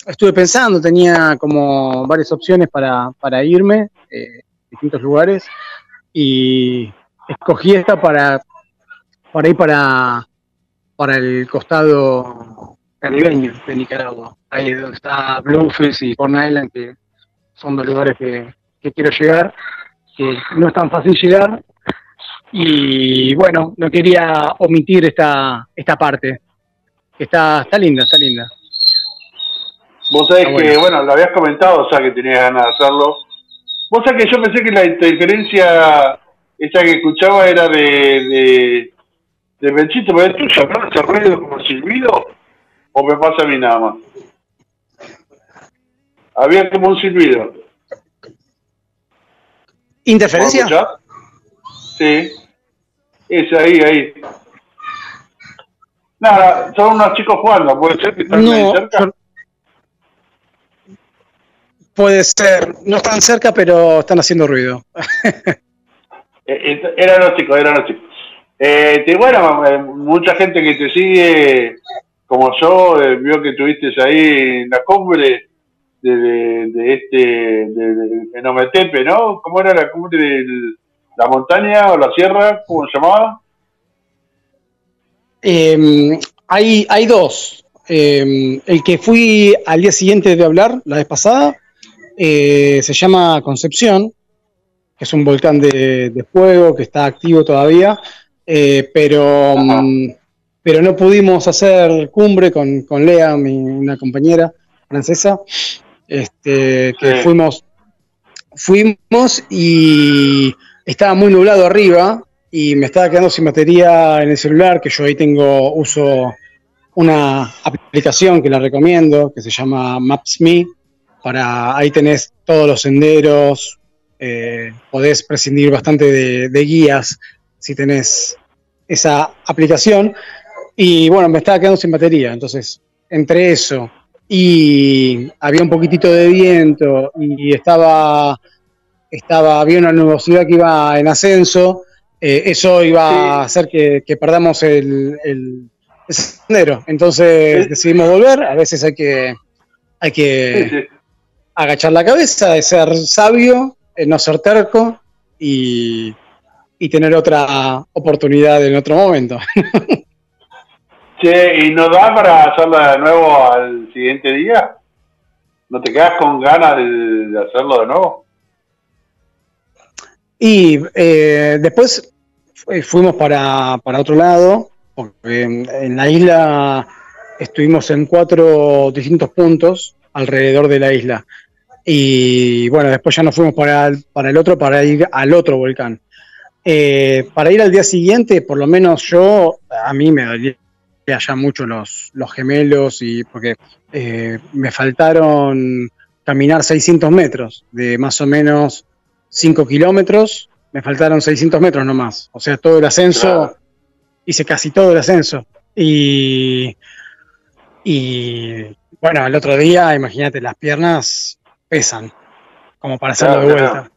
[SPEAKER 6] estuve pensando, tenía como varias opciones para, para irme, eh, distintos lugares, y escogí esta para, para ir para, para el costado caribeño de Nicaragua, ahí donde está Bluefields y Corn Island, que son dos lugares que, que quiero llegar, que no es tan fácil llegar, y bueno, no quería omitir esta, esta parte. Está, está linda, está linda.
[SPEAKER 2] Vos sabés
[SPEAKER 6] Ah,
[SPEAKER 2] que,
[SPEAKER 6] bueno.
[SPEAKER 2] bueno, lo habías comentado, o sea, que tenías ganas de hacerlo. Vos sabés que yo pensé que la interferencia esa que escuchaba era de, de, de Benchito, pero tuya, ¿no? ¿Ese ruido como silbido? ¿O me pasa a mí nada más? Había como un silbido. ¿Vos
[SPEAKER 6] ¿Interferencia?
[SPEAKER 2] Sí. Es ahí, ahí. Nada, son unos chicos jugando, puede ser que están ahí
[SPEAKER 6] No,
[SPEAKER 2] cerca.
[SPEAKER 6] yo- Puede ser, no están cerca, pero están haciendo ruido.
[SPEAKER 2] Eh, eh, eran los chicos, eran los chicos. Eh, te- bueno, eh, mucha gente que te sigue, como yo, eh, vio que estuviste ahí en la cumbre de, de, de este, de, de, en Ometepe, ¿no? ¿Cómo era la cumbre de la montaña o la sierra? ¿Cómo se llamaba?
[SPEAKER 6] Eh, hay, hay dos. Eh, el que fui al día siguiente de hablar, la vez pasada, eh, se llama Concepción, que es un volcán de, de fuego que está activo todavía, eh, pero, mm, pero no pudimos hacer cumbre con, con Lea, mi, una compañera francesa, este, que
[SPEAKER 2] Sí.
[SPEAKER 6] fuimos, fuimos y estaba muy nublado arriba y me estaba quedando sin batería en el celular, que yo ahí tengo, uso una aplicación que la recomiendo, que se llama Maps.me, para ahí tenés todos los senderos, eh, podés prescindir bastante de, de guías si tenés esa aplicación. Y bueno, me estaba quedando sin batería, entonces entre eso y había un poquitito de viento y estaba, estaba había una nubosidad que iba en ascenso, eh, eso iba
[SPEAKER 2] Sí.
[SPEAKER 6] a hacer que, que perdamos el, el, el sendero. Entonces
[SPEAKER 2] Sí.
[SPEAKER 6] decidimos volver, a veces hay que, hay que
[SPEAKER 2] Sí,
[SPEAKER 6] agachar la cabeza, de ser sabio, eh, no ser terco y, y tener otra oportunidad en otro momento.
[SPEAKER 2] Che, ¿y no da para hacerla de nuevo al siguiente día? ¿No te quedas con ganas de, hacerlo de nuevo?
[SPEAKER 6] Y eh, después fu- fuimos para, para otro lado, porque en, en la isla estuvimos en cuatro distintos puntos alrededor de la isla. Y bueno, después ya nos fuimos para el, para el otro, para ir al otro volcán. Eh, para ir al día siguiente, por lo menos yo, a mí me dolía ya mucho los, los gemelos y porque eh, me faltaron caminar 600 metros de más o menos 5 kilómetros, me faltaron 600 metros nomás. O sea, todo el ascenso,
[SPEAKER 2] Claro.
[SPEAKER 6] hice casi todo el ascenso. Y, y bueno, el otro día, imagínate, las piernas pesan, como para hacerlo
[SPEAKER 2] Claro,
[SPEAKER 6] de
[SPEAKER 2] claro.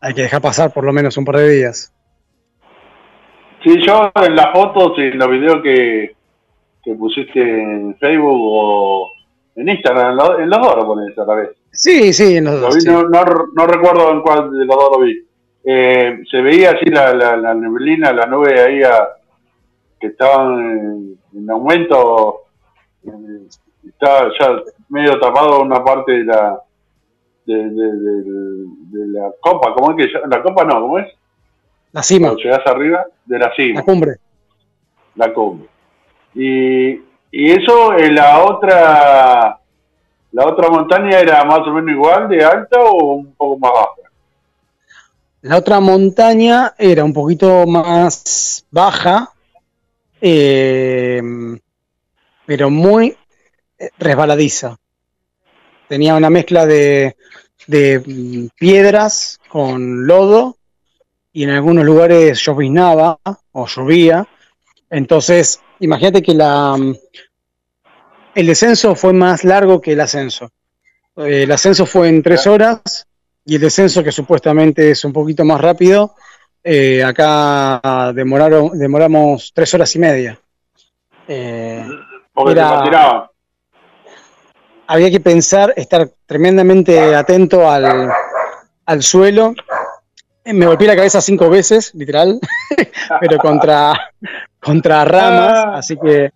[SPEAKER 6] Hay que dejar pasar por lo menos un par de días.
[SPEAKER 2] Sí, yo en las fotos y en los videos que, que pusiste en Facebook o en Instagram, en, lo- en los dos lo pones a la vez.
[SPEAKER 6] Sí, sí, en los
[SPEAKER 2] Lo
[SPEAKER 6] dos, sí.
[SPEAKER 2] no, no, no recuerdo en cuál de los dos lo vi. Eh, se veía así la, la, la neblina, la nube ahí a- que estaban en, en aumento. eh, estaba ya medio tapado una parte de la de, de, de- de la copa. ¿Cómo es que? La copa no, ¿cómo es?
[SPEAKER 6] La cima,
[SPEAKER 2] Cuando llegás arriba de la cima
[SPEAKER 6] la cumbre.
[SPEAKER 2] la cumbre. Y, y eso en la otra la otra montaña era más o menos igual de alta o un poco más baja.
[SPEAKER 6] La otra montaña era un poquito más baja, eh, pero muy resbaladiza. Tenía una mezcla de, de, mm, piedras con lodo y en algunos lugares lloviznaba o llovía. Entonces, imagínate que la, mm, el descenso fue más largo que el ascenso. Eh, el ascenso fue en tres horas y el descenso, que supuestamente es un poquito más rápido, eh, acá demoraron, demoramos tres horas y media. Eh,
[SPEAKER 2] Porque
[SPEAKER 6] Era-. Había que pensar, estar tremendamente atento al, al suelo. Me golpeé la cabeza cinco veces, literal, pero contra, contra ramas,
[SPEAKER 2] Ah.
[SPEAKER 6] así que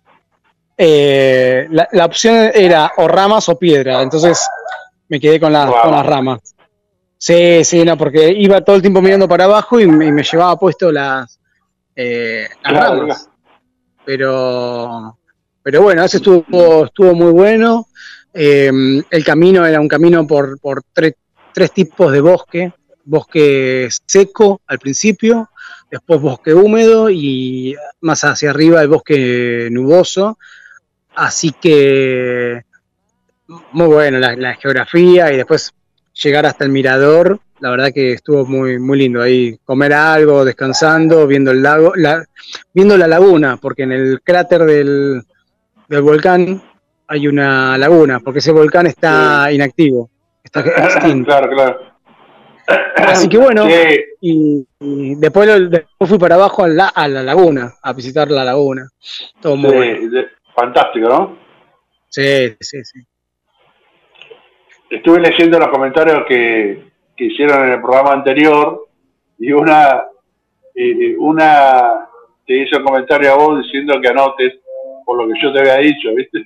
[SPEAKER 6] eh, la, la opción era o ramas o piedra, entonces me quedé con, las- con las ramas. Sí, sí, no, porque iba todo el tiempo mirando para abajo y me, y me llevaba puesto las, eh, las ramas. Pero, pero bueno, ese estuvo, estuvo muy bueno. Eh, el camino era un camino por, por tre- tres tipos de bosque. Bosque seco al principio, después bosque húmedo y más hacia arriba el bosque nuboso. Así que muy bueno la, la geografía y después llegar hasta el mirador. La verdad que estuvo muy, muy lindo ahí. Comer algo, descansando, viendo el lago, la, viendo la laguna, porque en el cráter del, del volcán hay una laguna, porque ese volcán está inactivo, está extinto.
[SPEAKER 2] claro, claro.
[SPEAKER 6] Así que bueno,
[SPEAKER 2] Sí,
[SPEAKER 6] y, y después, lo- después fui para abajo a la, a la laguna, a visitar la laguna. Todo muy
[SPEAKER 2] sí,
[SPEAKER 6] bueno.
[SPEAKER 2] de- fantástico, ¿no?
[SPEAKER 6] Sí, sí, sí.
[SPEAKER 2] Estuve leyendo los comentarios que, que hicieron en el programa anterior y una, eh, una te hizo un comentario a vos diciendo que anotes por lo que yo te había dicho, ¿viste?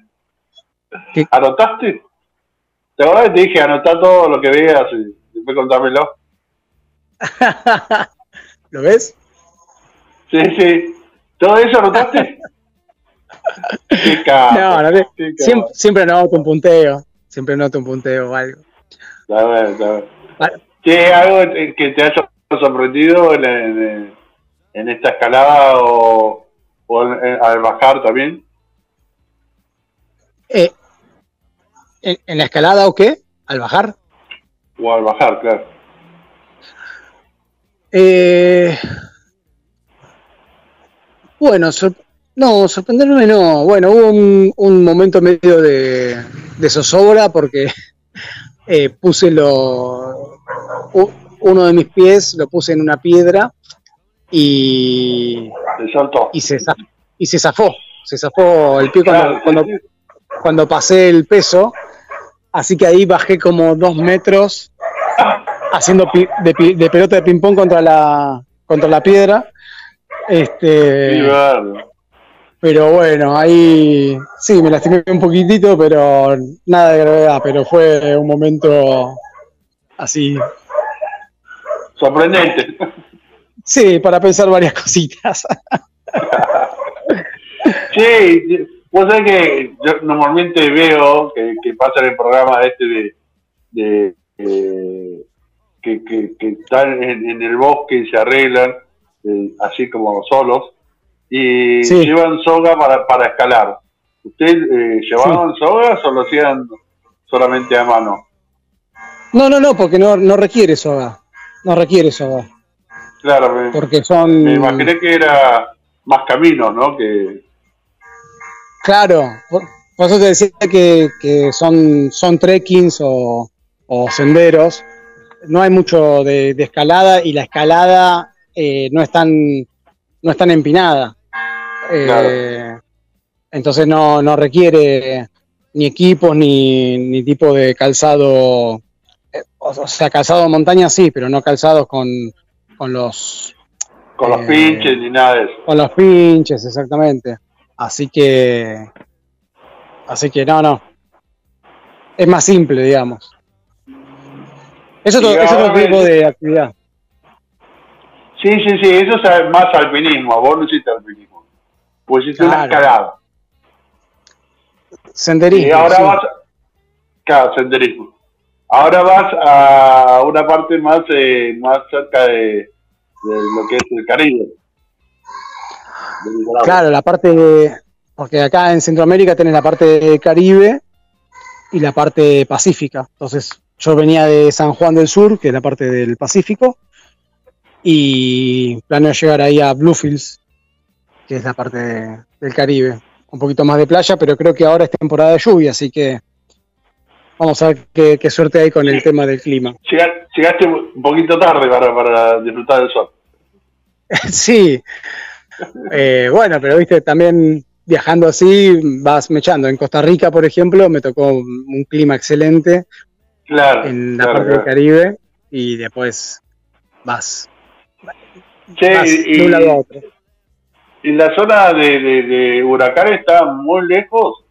[SPEAKER 6] ¿Qué?
[SPEAKER 2] ¿Anotaste? ¿Te acordás que te dije anotá todo lo que veas y después contármelo?
[SPEAKER 6] ¿Lo ves?
[SPEAKER 2] Sí, sí. ¿Todo eso anotaste? Qué capo,
[SPEAKER 6] No, no
[SPEAKER 2] qué
[SPEAKER 6] siempre, siempre anoto un punteo. Siempre anoto un punteo o algo.
[SPEAKER 2] Está bien, está bien.
[SPEAKER 6] Vale.
[SPEAKER 2] ¿Qué algo que te haya sorprendido en, en- en esta escalada o, o en- en- al bajar también?
[SPEAKER 6] Eh, ¿en, en la escalada o qué? ¿Al bajar?
[SPEAKER 2] O al bajar, claro.
[SPEAKER 6] Eh, bueno, sor- no, sorprenderme no. Bueno, hubo un, un momento medio de, de zozobra porque eh, puse lo, uno de mis pies, lo puse en una piedra y, y, se, y se zafó. Se zafó el pie cuando, cuando, cuando pasé el peso. Así que ahí bajé como dos metros haciendo pi- de, pi- de pelota de ping-pong contra la, contra la piedra. Este, pero bueno, ahí sí, me lastimé un poquitito, pero nada de gravedad. Pero fue un momento así,
[SPEAKER 2] Sorprendente.
[SPEAKER 6] sí, para pensar varias cositas.
[SPEAKER 2] Sí, vos sabés que yo normalmente veo que, que pasa en el programa este de, de eh, que, que, que están en, en el bosque y se arreglan, eh, así como solos, y
[SPEAKER 6] Sí.
[SPEAKER 2] llevan soga para, para escalar. ¿Ustedes eh, llevaban sogas o lo hacían solamente a mano?
[SPEAKER 6] No, no, no, porque no, no requiere soga. No requiere soga.
[SPEAKER 2] Claro, me,
[SPEAKER 6] Porque son.
[SPEAKER 2] me imaginé que era más caminos, ¿no? Que,
[SPEAKER 6] Claro, por, por eso te decía que, que son, son trekkings o, o senderos. No hay mucho de, de escalada y la escalada eh, no, es tan, no es tan empinada. Eh, Entonces no, no requiere ni equipos ni, ni tipo de calzado. eh, O sea, calzado de montaña sí, pero no calzados con, con los
[SPEAKER 2] con los
[SPEAKER 6] Eh,
[SPEAKER 2] pinches ni nada de eso.
[SPEAKER 6] con los pinches, exactamente. Así que. Así que no, no. Es más simple, digamos. Es otro,
[SPEAKER 2] Y
[SPEAKER 6] es otro tipo de actividad.
[SPEAKER 2] Sí, sí, sí, eso es más alpinismo, vos no hiciste alpinismo. Pues hiciste una
[SPEAKER 6] Claro.
[SPEAKER 2] escalada.
[SPEAKER 6] Senderismo.
[SPEAKER 2] Y ahora
[SPEAKER 6] sí.
[SPEAKER 2] vas, claro, senderismo. Ahora vas a una parte más, eh, más cerca de, de lo que es el Caribe. De.
[SPEAKER 6] Claro, la parte. Porque acá en Centroamérica tenés la parte Caribe y la parte Pacífica. Entonces, yo venía de San Juan del Sur, que es la parte del Pacífico, y planeo llegar ahí a Bluefields, que es la parte de- del Caribe. Un poquito más de playa, pero creo que ahora es temporada de lluvia, así que vamos a ver qué, qué suerte hay con el tema del clima.
[SPEAKER 2] Llega- Llegaste un poquito tarde para, para disfrutar del sol.
[SPEAKER 6] Sí. Eh, bueno, pero viste, también viajando así vas mechando. En Costa Rica, por ejemplo, me tocó un clima excelente
[SPEAKER 2] Claro.
[SPEAKER 6] en la
[SPEAKER 2] claro,
[SPEAKER 6] parte del. Caribe y después vas,
[SPEAKER 2] Che,
[SPEAKER 6] vas
[SPEAKER 2] y,
[SPEAKER 6] de un lado a otro.
[SPEAKER 2] y la zona de, de, de huracán está muy lejos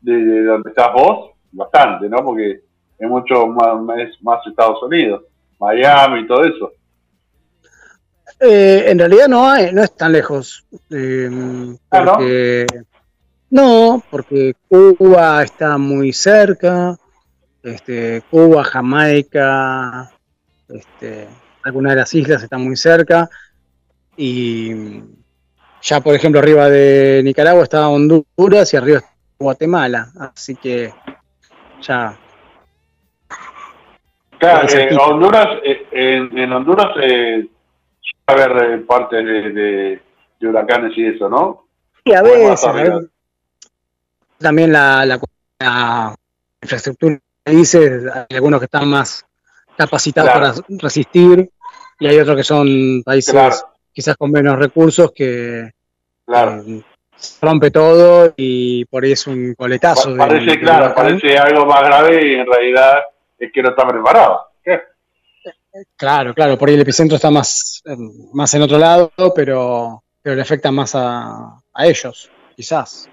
[SPEAKER 2] de, de donde estás vos, bastante, ¿no? Porque es mucho más, es más Estados Unidos, Miami y todo eso.
[SPEAKER 6] Eh, en realidad no hay, no es tan lejos. eh,
[SPEAKER 2] Ah, ¿no?
[SPEAKER 6] porque, ¿no? porque Cuba está muy cerca, este, Cuba, Jamaica, este, algunas de las islas están muy cerca, y ya por ejemplo arriba de Nicaragua está Honduras y arriba está Guatemala, así que ya
[SPEAKER 2] Claro, eh. Honduras, eh, en, en Honduras eh, suele haber eh, partes de, de, de huracanes y eso, ¿no?
[SPEAKER 6] Y a veces, a veces también la, la, la infraestructura países, hay algunos que están más capacitados
[SPEAKER 2] Claro.
[SPEAKER 6] para resistir y hay otros que son países
[SPEAKER 2] Claro.
[SPEAKER 6] quizás con menos recursos que
[SPEAKER 2] Claro.
[SPEAKER 6] eh, rompe todo y por ahí es un coletazo.
[SPEAKER 2] parece, claro,
[SPEAKER 6] huracán.
[SPEAKER 2] parece algo más grave y en realidad es que no está preparado.
[SPEAKER 6] Claro, claro, por ahí el epicentro está más, más en otro lado, pero, pero le afecta más a, a ellos, quizás.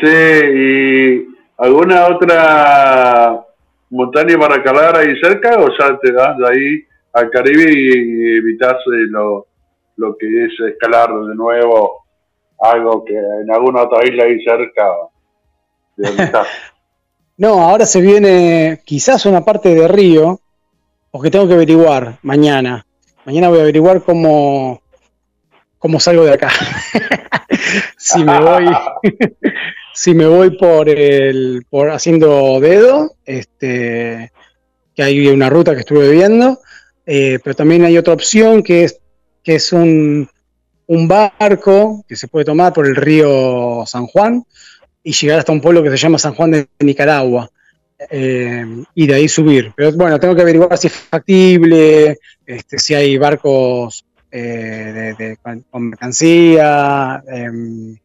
[SPEAKER 2] Sí, y alguna otra montaña para calar ahí cerca o ya te das de ahí al Caribe y evitas eh, lo, lo que es escalar de nuevo algo que en alguna otra isla ahí cerca de.
[SPEAKER 6] No, ahora se viene quizás una parte de Río, porque tengo que averiguar mañana. Mañana voy a averiguar cómo, cómo salgo de acá. si me voy, si me voy por el, por haciendo dedo, este, que hay una ruta que estuve viendo, eh, pero también hay otra opción que es, que es un, un barco que se puede tomar por el río San Juan y llegar hasta un pueblo que se llama San Juan de Nicaragua. Eh, y de ahí subir. Pero bueno, tengo que averiguar si es factible, este, si hay barcos eh, de, de- con, mercancía. em,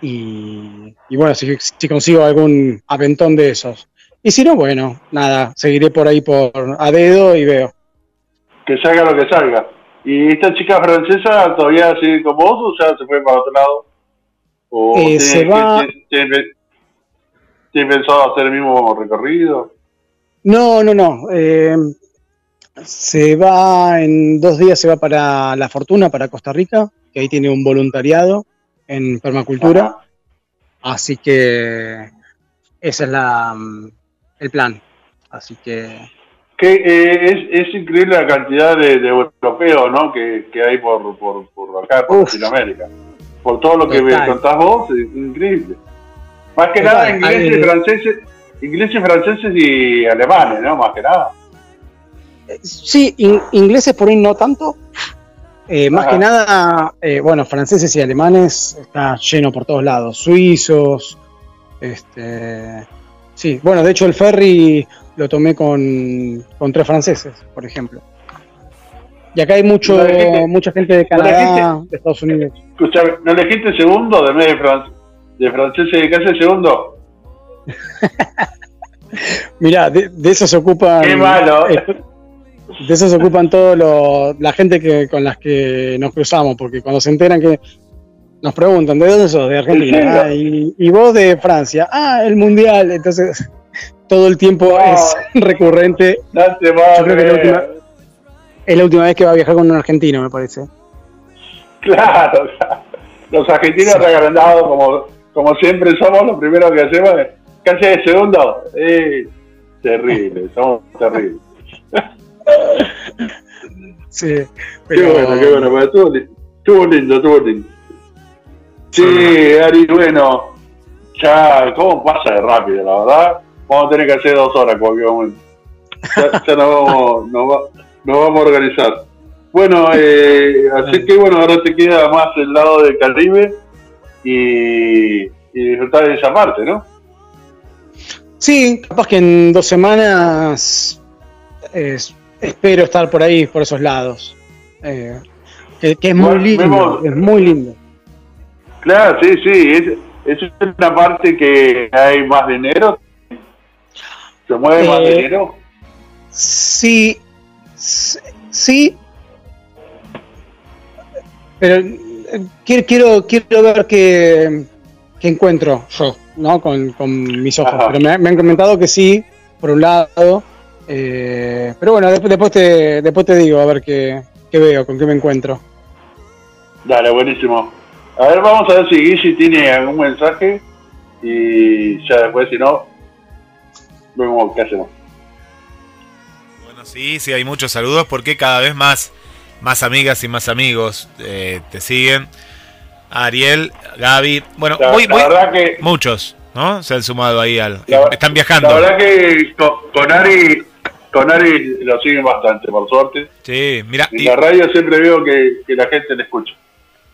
[SPEAKER 6] y, y bueno, si, si consigo algún aventón de esos. Y si no, bueno, nada, seguiré por ahí por a dedo y veo.
[SPEAKER 2] que salga lo que salga. ¿Y esta chica francesa todavía sigue con vos o ya se fue para otro lado? ¿O
[SPEAKER 6] Eh,
[SPEAKER 2] tiene,
[SPEAKER 6] se va-
[SPEAKER 2] tiene- tiene- tiene pensado hacer el mismo recorrido?
[SPEAKER 6] No, no, no. eh, se va en dos días, se va para La Fortuna, para Costa Rica, que ahí tiene un voluntariado en permacultura.
[SPEAKER 2] Ajá.
[SPEAKER 6] Así que ese es la, mm, el plan. Así que
[SPEAKER 2] Que eh, es, es increíble la cantidad de, de europeos ¿no? que, que hay por, por, por acá, por. Latinoamérica. Por todo lo que
[SPEAKER 6] Total.
[SPEAKER 2] contás vos, es increíble. Más que nada ingleses,
[SPEAKER 6] hay-
[SPEAKER 2] franceses, ingleses, franceses y alemanes, ¿no? Más que nada.
[SPEAKER 6] sí, in- ingleses por ahí no tanto. Eh, más
[SPEAKER 2] Ajá.
[SPEAKER 6] que nada, eh, bueno, franceses y alemanes está lleno por todos lados. Suizos, este, sí, bueno, de hecho el ferry lo tomé con, con tres franceses, por ejemplo. Y acá hay mucho,
[SPEAKER 2] gente-
[SPEAKER 6] mucha gente de Canadá, de Estados Unidos.
[SPEAKER 2] Escuchame, ¿no elegiste segundo de medio de, fran- de franceses de casa el segundo?
[SPEAKER 6] Mirá, de, de eso se ocupan.
[SPEAKER 2] Qué malo.
[SPEAKER 6] eh, de eso se ocupan todos la gente que con las que nos cruzamos, porque cuando se enteran que nos preguntan, ¿de dónde sos? De Argentina. Ah, y, y vos de Francia. Ah, el mundial. Entonces, todo el tiempo
[SPEAKER 2] No.
[SPEAKER 6] es recurrente.
[SPEAKER 2] No te
[SPEAKER 6] Yo creo que la
[SPEAKER 2] creer.
[SPEAKER 6] última, es la última vez que va a viajar con un argentino, me parece.
[SPEAKER 2] Claro, claro. los argentinos regalados como, como siempre somos, lo primero que hacemos casi de segundo. Eh, terrible, somos terribles.
[SPEAKER 6] Sí,
[SPEAKER 2] Qué
[SPEAKER 6] pero
[SPEAKER 2] bueno, qué bueno, pero estuvo, estuvo lindo, estuvo lindo. Sí, Ari, bueno, ya, ¿cómo pasa de rápido, la verdad? Vamos a tener que hacer dos horas, porque vamos, ya, ya nos, vamos, nos, va- nos vamos a organizar. Bueno, eh, así que bueno, ahora te queda más el lado del Caribe y, y disfrutar de esa parte, ¿no?
[SPEAKER 6] Sí, capaz que en dos semanas es- espero estar por ahí, por esos lados. Eh, que, que es muy
[SPEAKER 2] Bueno,
[SPEAKER 6] lindo,
[SPEAKER 2] vemos-
[SPEAKER 6] es muy lindo.
[SPEAKER 2] Claro, sí, sí, es, es una parte que hay más dinero, se mueve más
[SPEAKER 6] Eh,
[SPEAKER 2] dinero.
[SPEAKER 6] Sí, s- sí, pero eh, quiero, quiero, quiero ver qué, qué encuentro yo, ¿no? Con, con mis ojos.
[SPEAKER 2] Ajá.
[SPEAKER 6] Pero me, me han comentado que sí, por un lado. eh, pero bueno, después, después, te, después te digo a ver qué, qué veo, con qué me encuentro.
[SPEAKER 2] Dale, buenísimo. A ver, vamos a ver si Guille tiene algún mensaje y ya después, si no, vemos qué hacemos.
[SPEAKER 1] Bueno, sí, sí, hay muchos saludos porque cada vez más, más amigas y más amigos eh, te siguen. Ariel, Gaby, bueno,
[SPEAKER 2] La, verdad que,
[SPEAKER 1] muchos, ¿no? Se han sumado ahí al.
[SPEAKER 2] La-
[SPEAKER 1] están viajando.
[SPEAKER 2] la verdad que con, con Ari, con Ari lo siguen bastante, por suerte.
[SPEAKER 1] Sí, mira,
[SPEAKER 2] En
[SPEAKER 1] y,
[SPEAKER 2] la radio siempre veo que, que la gente le escucha.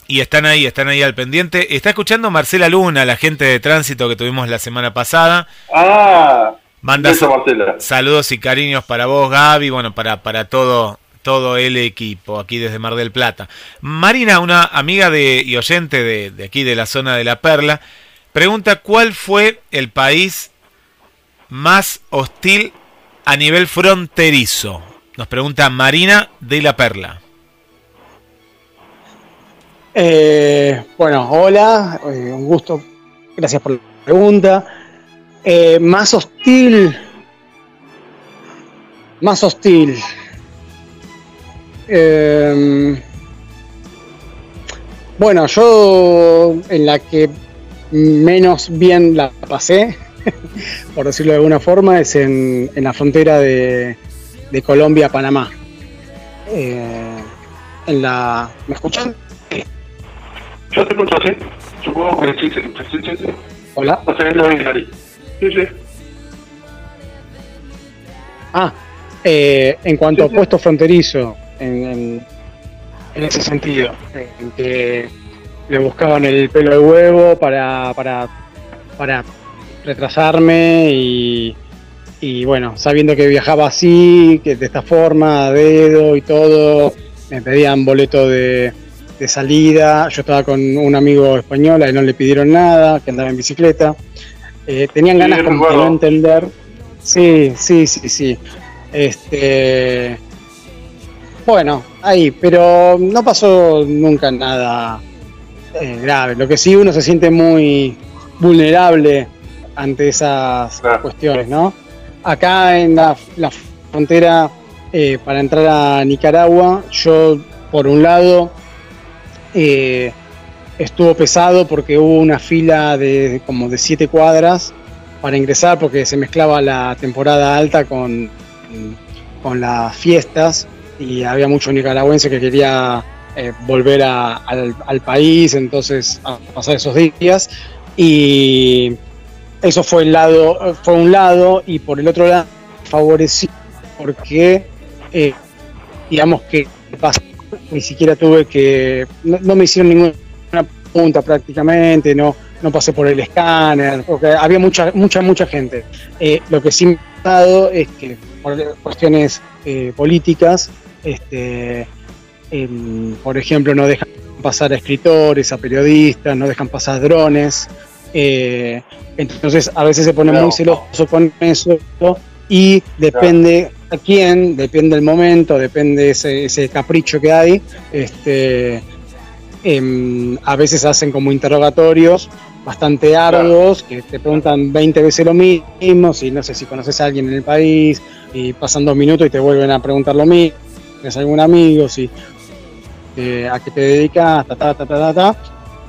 [SPEAKER 1] y están ahí, están ahí al pendiente. Está escuchando Marcela Luna, la gente de tránsito que tuvimos la semana pasada.
[SPEAKER 2] Ah,
[SPEAKER 1] Manda
[SPEAKER 2] Marcela.
[SPEAKER 1] saludos y cariños para vos, Gaby, bueno, para, para todo, todo el equipo aquí desde Mar del Plata. Marina, una amiga de, y oyente de, aquí de la zona de La Perla, pregunta cuál fue el país más hostil a nivel fronterizo. Nos pregunta Marina de La Perla.
[SPEAKER 6] Eh, bueno, hola, eh, un gusto, gracias por la pregunta. Eh, más hostil, más hostil. Eh, bueno, yo en la que menos bien la pasé, por decirlo de alguna forma, es en, en la frontera de, de Colombia-Panamá. Eh, en la. ¿Me escuchan?
[SPEAKER 2] Yo te escucho, sí. Supongo que sí, sí, sí.
[SPEAKER 6] Hola.
[SPEAKER 2] Sí, sí.
[SPEAKER 6] Ah, eh, en cuanto a puesto fronterizo, en, en- en ese sentido, en que le buscaban el pelo de huevo para, para, para retrasarme y, y bueno, sabiendo que viajaba así, que de esta forma, a dedo y todo, me pedían boleto de, de salida, yo estaba con un amigo español, a él no le pidieron nada, que andaba en bicicleta, Eh, tenían
[SPEAKER 2] Sí,
[SPEAKER 6] ganas como de no entender, sí, sí, sí, sí, este... Bueno, ahí, pero no pasó nunca nada eh, grave. Lo que sí uno se siente muy vulnerable ante esas
[SPEAKER 2] Claro.
[SPEAKER 6] cuestiones, ¿no? Acá en la, la frontera eh, para entrar a Nicaragua, yo por un lado eh, estuvo pesado porque hubo una fila de como de siete cuadras para ingresar porque se mezclaba la temporada alta con, con las fiestas y había mucho nicaragüense que quería eh, volver a- al, país, entonces a pasar esos días y eso fue el lado, fue un lado y por el otro lado favoreció porque eh, digamos que ni siquiera tuve que, no, me hicieron ninguna pregunta prácticamente, no, no pasé por el escáner, porque había mucha, mucha, mucha gente. Eh, lo que sí me ha dado es que por cuestiones eh, políticas, este, em, por ejemplo, no dejan pasar a escritores, a periodistas, no dejan pasar drones. eh, entonces a veces se pone
[SPEAKER 2] Claro.
[SPEAKER 6] muy celoso con eso y depende a quién, depende el momento, depende ese, ese capricho que hay. Este, em, a veces hacen como interrogatorios bastante arduos, que te preguntan 20 veces lo mismo, si no sé si conoces a alguien en el país, y pasan dos minutos y te vuelven a preguntar lo mismo, ¿tienes algún amigo? Si, eh, ¿A qué te dedicas? Ta, ta, ta, ta, ta, ta.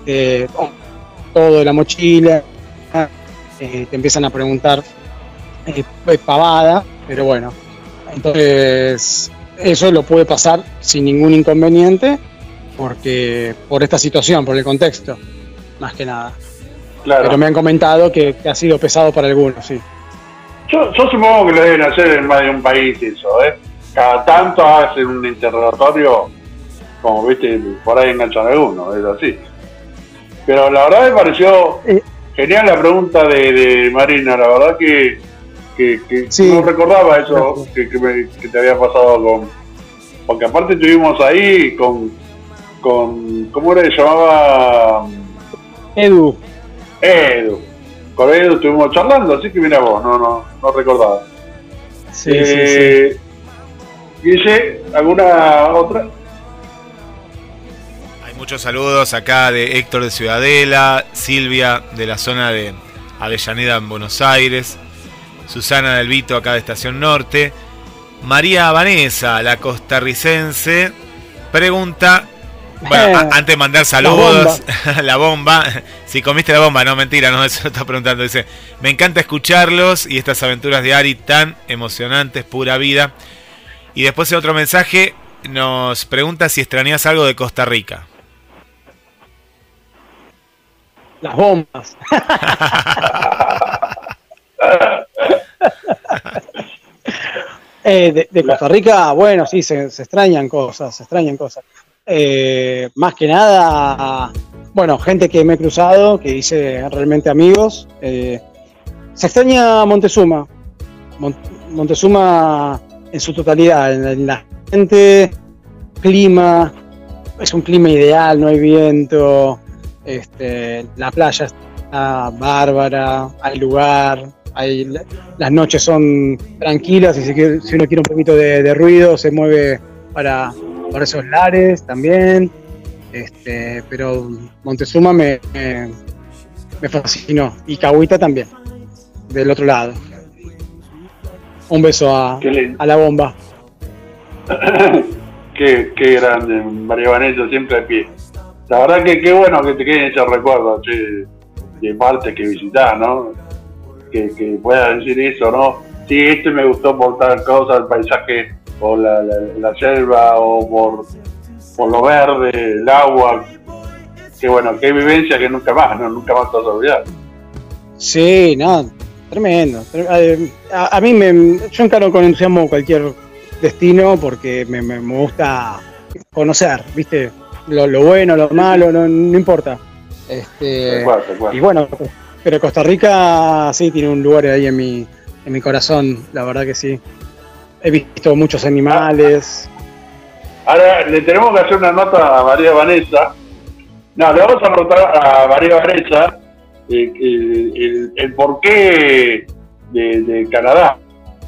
[SPEAKER 6] Eh, todo de la mochila, eh, te empiezan a preguntar eh, pavada, pero bueno, entonces eso lo puede pasar sin ningún inconveniente, porque por esta situación, por el contexto, más que nada.
[SPEAKER 2] Claro.
[SPEAKER 6] Pero me han comentado que, que ha sido pesado para algunos, sí.
[SPEAKER 2] Yo, yo supongo que lo deben hacer en más de un país eso, ¿eh? Cada tanto hacen un interrogatorio, como viste, por ahí enganchan alguno, es así. Pero la verdad me pareció
[SPEAKER 6] Eh.
[SPEAKER 2] genial la pregunta de, de Marina, la verdad que, que, que
[SPEAKER 6] Sí.
[SPEAKER 2] no recordaba eso que, que me- que te había pasado con... Porque aparte estuvimos ahí con... con ¿Cómo era que llamaba?
[SPEAKER 6] Edu,
[SPEAKER 2] Edu. Con Edu estuvimos charlando, así que mira vos, no, no, no recordaba.
[SPEAKER 6] sí, sí, sí.
[SPEAKER 2] Eh, Guille, ¿alguna otra?
[SPEAKER 1] Hay muchos saludos acá de Héctor de Ciudadela, Silvia de la zona de Avellaneda en Buenos Aires, Susana del Vito acá de Estación Norte, María Vanessa, la costarricense, pregunta, bueno, a- antes de mandar saludos, la bomba. si comiste la bomba, no mentira, no, eso está preguntando, dice, me encanta escucharlos y estas aventuras de Ari tan emocionantes, pura vida. Y después en otro mensaje nos pregunta si extrañas algo de Costa Rica.
[SPEAKER 6] Las bombas. Eh, de, de Costa Rica, bueno, sí, se, se extrañan cosas, se extrañan cosas. Eh, más que nada, bueno, gente que me he cruzado, que hice realmente amigos. Eh, se extraña Montezuma, Montezuma en su totalidad, en, la gente, clima, es un clima ideal, no hay viento, este, la playa está bárbara, hay lugar, hay, las noches son tranquilas y si, si uno quiere un poquito de, ruido se mueve para, esos lares también. Este, pero Montezuma me, me, fascinó y Cahuita también, del otro lado. Un beso a, a la bomba.
[SPEAKER 2] qué, qué grande, María Vanessa, siempre de pie. La verdad que qué bueno que te queden esos recuerdos de parte que visitar, ¿no? Que, que puedas decir eso, ¿no? Sí, este me gustó por tal cosa, el paisaje, o la, la, selva, o por, por lo verde, el agua. Qué bueno, qué vivencia que nunca más, ¿no? Nunca más te vas a olvidar.
[SPEAKER 6] Sí, no, tremendo. A, mí me, yo encaro con entusiasmo cualquier destino porque me, me, gusta conocer, ¿viste? Lo, lo, bueno, lo malo, no, no importa. Este, Y bueno, pero Costa Rica sí tiene un lugar ahí en mi, en mi corazón, la verdad que sí. He visto muchos animales.
[SPEAKER 2] Ahora le tenemos que hacer una nota a María Vanessa. No, le vamos a preguntar a María Vanessa eh, el, el, porqué de, Canadá.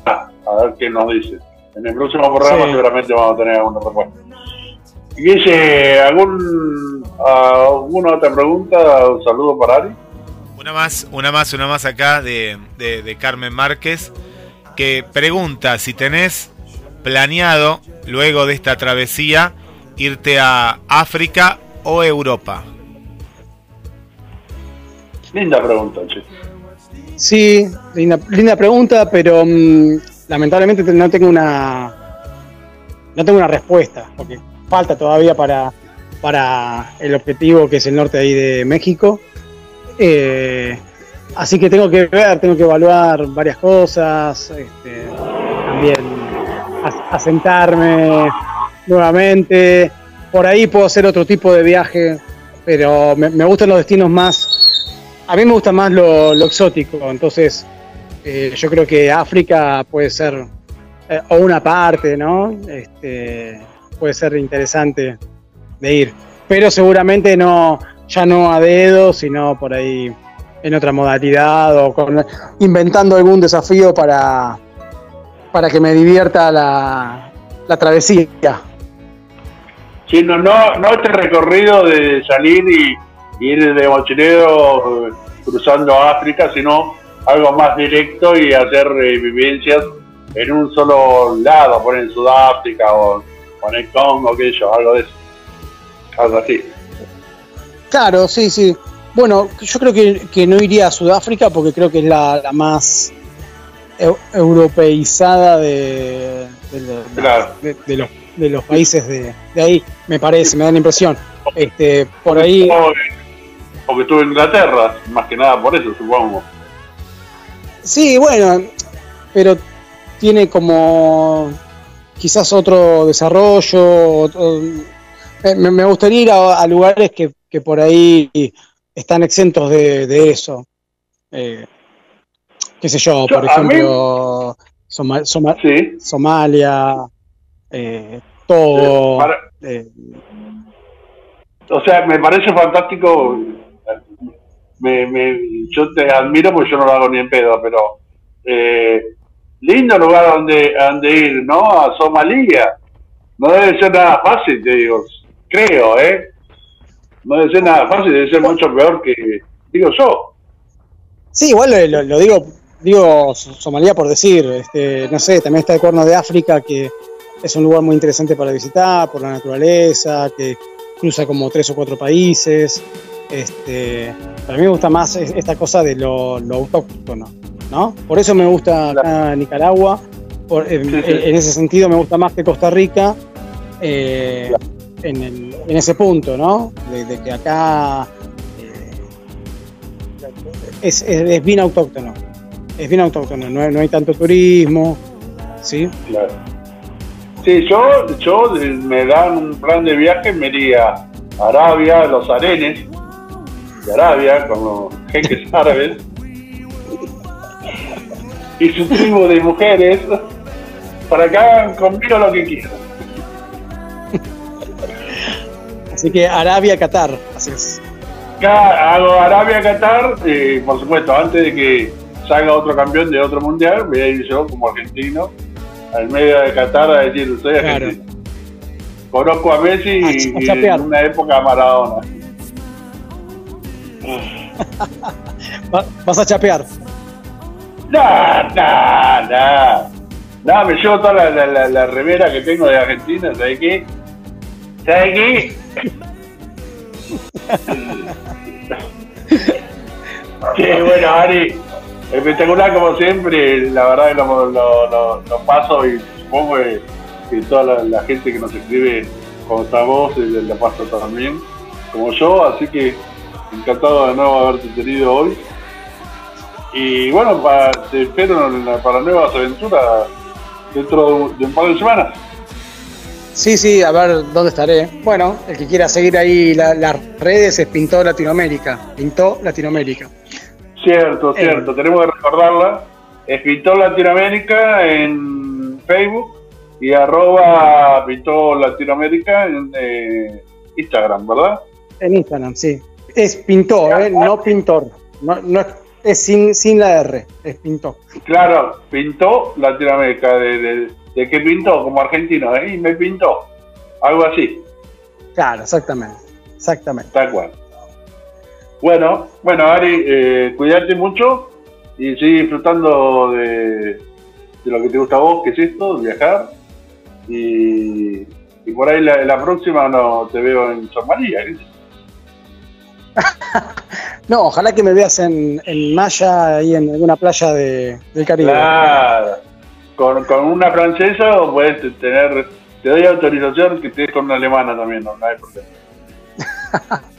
[SPEAKER 2] A ver qué nos dice. En el próximo programa seguramente vamos a tener alguna respuesta. Guille, ¿algún, ¿alguna otra pregunta? Un saludo para Ari.
[SPEAKER 1] Una más, una más, una más acá de, de, Carmen Márquez, que pregunta si tenés planeado, luego de esta travesía, irte a África o Europa.
[SPEAKER 2] Linda pregunta.
[SPEAKER 6] Sí, linda, linda pregunta, pero mm, lamentablemente no tengo una no tengo una respuesta, porque falta todavía para, para el objetivo que es el norte ahí de México. Eh, así que tengo que ver, tengo que evaluar varias cosas, este, también asentarme nuevamente. Por ahí puedo hacer otro tipo de viaje, pero me, gustan los destinos más. A mí me gusta más lo, exótico, entonces eh, yo creo que África puede ser eh, o una parte, ¿no? Este, puede ser interesante de ir. Pero seguramente no, ya no a dedo, sino por ahí en otra modalidad o con, inventando algún desafío para, para que me divierta la, la travesía.
[SPEAKER 2] Sí, no, no, no este recorrido de salir y, ir de mochilero cruzando África, sino algo más directo y hacer eh, vivencias en un solo lado, por en Sudáfrica o con el Congo, que yo, algo de eso. Algo así.
[SPEAKER 6] Claro, sí, sí. Bueno, yo creo que, no iría a Sudáfrica porque creo que es la, más europeizada de, de, los, de los países de, ahí, me parece, me da la impresión. Este, por ahí.
[SPEAKER 2] Porque estuve en Inglaterra, más que nada por eso, supongo.
[SPEAKER 6] Sí, bueno, pero tiene como quizás otro desarrollo. me, gustaría ir a, lugares que, por ahí están exentos de, eso. Eh, qué sé yo, por ejemplo, Somalia, eh, todo.
[SPEAKER 2] Eh, o sea, me parece fantástico. Me, yo te admiro porque yo no lo hago ni en pedo, pero lindo lugar donde, donde ir, ¿no? A Somalia. No debe ser nada fácil, te digo. Creo, ¿eh? No debe ser nada fácil, debe ser mucho peor que, digo yo.
[SPEAKER 6] Sí, igual lo, digo, digo Somalia por decir, este, no sé, también está el Cuerno de África, que es un lugar muy interesante para visitar, por la naturaleza, que cruza como tres o cuatro países. Este, para mí me gusta más esta cosa de lo, lo autóctono. ¿no? Por eso me gusta Nicaragua, en, ese sentido me gusta más que Costa Rica, eh, en, ese punto, ¿no? De, que acá eh, es, bien autóctono, es bien autóctono, no, hay tanto turismo, ¿sí?
[SPEAKER 2] Claro. Sí, yo, yo me dan un plan de viaje, me iría a Arabia, a los arenes de Arabia, con los jeques árabes, y su tribu de mujeres para que hagan conmigo lo que quieran.
[SPEAKER 6] Así que Arabia, Qatar, así es.
[SPEAKER 2] Acá hago Arabia, Qatar, eh, por supuesto, antes de que salga otro campeón de otro mundial, voy a ir yo como argentino al medio de Qatar a decir, soy
[SPEAKER 6] Claro.
[SPEAKER 2] argentino. Conozco a Messi
[SPEAKER 6] A
[SPEAKER 2] y, en una época a Maradona.
[SPEAKER 6] Va- vas a chapear.
[SPEAKER 2] No, no, no. No, me llevo toda la, la, la, la remera que tengo de Argentina, ¿sabes qué? ¿Sabes qué? Qué bueno, Ari. Espectacular como siempre. La verdad que lo, lo, lo- lo paso y supongo que, que toda la, la gente que nos escribe con esta voz eh, la paso también, como yo. Así que encantado de nuevo haberte tenido hoy. Y bueno, pa- te espero para nuevas aventuras dentro de un, par de semanas.
[SPEAKER 6] Sí, sí, a ver dónde estaré. Bueno, el que quiera seguir ahí la- las redes es Pintó Latinoamérica. Pintó Latinoamérica.
[SPEAKER 2] Cierto,
[SPEAKER 6] Eh.
[SPEAKER 2] cierto, tenemos que recordarla. Es Pintor Latinoamérica en Facebook y arroba Pintor Latinoamérica en eh, Instagram, ¿verdad?
[SPEAKER 6] En Instagram, sí. Es Pintó, ¿eh? no Pintor. No, no es, es sin, sin la R, es Pintó.
[SPEAKER 2] Claro, pintó Latinoamérica, de, de, de que pintó como argentino, ¿eh? Y me pintó, algo así,
[SPEAKER 6] Claro, exactamente. Exactamente.
[SPEAKER 2] tal cual. Bueno, bueno, Ari, eh, cuídate mucho y sigue disfrutando de, de lo que te gusta a vos, que es esto, viajar. Y, y por ahí la, la próxima no te veo en San María. ¿eh?
[SPEAKER 6] No, ojalá que me veas en, en Maya, ahí en alguna playa de, del Caribe.
[SPEAKER 2] Claro. Con, con una francesa o puedes tener, te doy autorización que estés con una alemana también, no, no hay problema.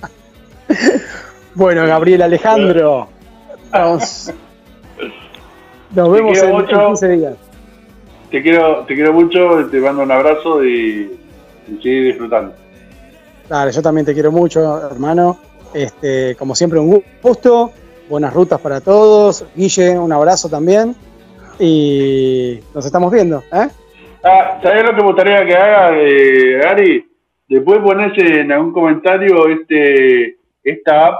[SPEAKER 6] Bueno, Gabriel Alejandro. Nos, nos vemos en,
[SPEAKER 2] mucho.
[SPEAKER 6] en 15 días.
[SPEAKER 2] Te quiero, te quiero mucho, te mando un abrazo y, y sigue disfrutando.
[SPEAKER 6] Dale, yo también te quiero mucho, hermano. Este, como siempre, un gusto. Buenas rutas para todos. Guille, un abrazo también. Y nos estamos viendo. ¿eh?
[SPEAKER 2] Ah, ¿sabes lo que me gustaría que haga, eh, Ari? Después ponerse en algún comentario este esta app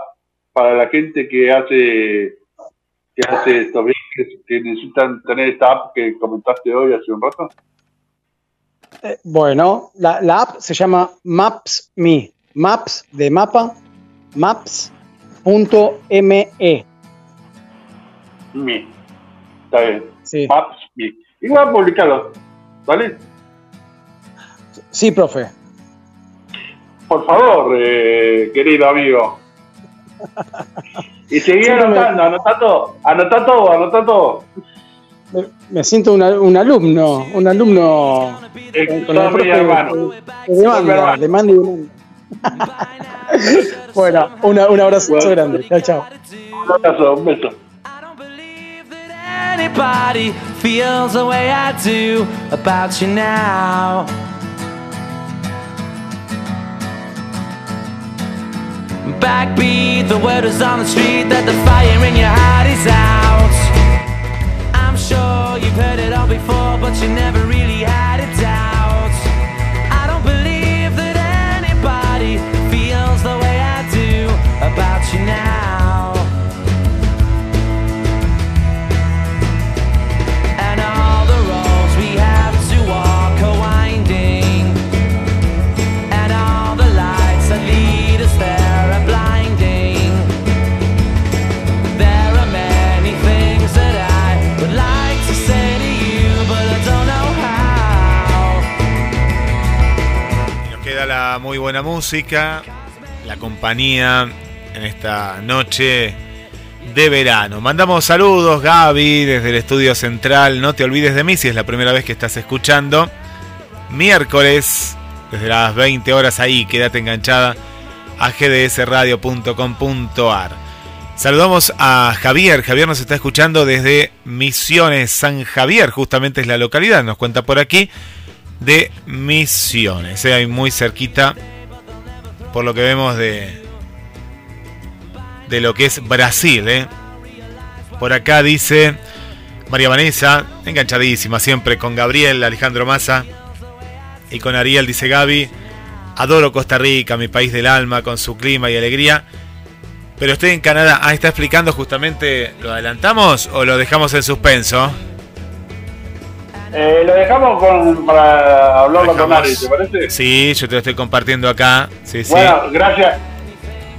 [SPEAKER 2] para la gente que hace que hace estos viajes que necesitan tener esta app que comentaste hoy hace un rato.
[SPEAKER 6] Eh, Bueno, la, la app se llama Maps.me. Maps de mapa. Maps.me.
[SPEAKER 2] Mi. Está bien.
[SPEAKER 6] Sí.
[SPEAKER 2] Maps, mi. Igual publicarlo. ¿Vale?
[SPEAKER 6] sí, profe.
[SPEAKER 2] Por favor, eh, querido amigo. Y seguí
[SPEAKER 6] me-
[SPEAKER 2] anotando, anotá todo, anotá todo, anotá todo.
[SPEAKER 6] Me, me siento una- un alumno, un alumno con, con el profe
[SPEAKER 2] hermano.
[SPEAKER 6] que demanda, demanda y demanda. bueno, una- un abrazo
[SPEAKER 2] Bueno.
[SPEAKER 6] grande. Chao, chao.
[SPEAKER 2] Un abrazo, un beso.
[SPEAKER 7] Anybody feels the way I do about you now. Backbeat, the word is on the street that the fire in your heart is out. I'm sure you've heard it all before, but you never really had
[SPEAKER 1] muy buena música, la compañía en esta noche de verano. Mandamos saludos, Gaby, desde el estudio central. No te olvides de mí si es la primera vez que estás escuchando. Miércoles, desde las 20 horas ahí, quédate enganchada a gdsradio.com.ar. Saludamos a Javier. Javier nos está escuchando desde Misiones San Javier, justamente es la localidad, nos cuenta por aquí, de Misiones. eh, ahí muy cerquita, por lo que vemos de, de lo que es Brasil. eh. Por acá dice, María Vanessa, enganchadísima siempre con Gabriel, Alejandro Massa y con Ariel, dice Gaby. Adoro Costa Rica, mi país del alma, con su clima y alegría. Pero estoy en Canadá. Ah, está explicando justamente. ¿Lo adelantamos o lo dejamos en suspenso?
[SPEAKER 2] Eh, lo dejamos con, para hablarlo con Ari, ¿te parece?
[SPEAKER 1] Sí, yo te lo estoy compartiendo acá. Sí, sí.
[SPEAKER 2] Bueno, gracias.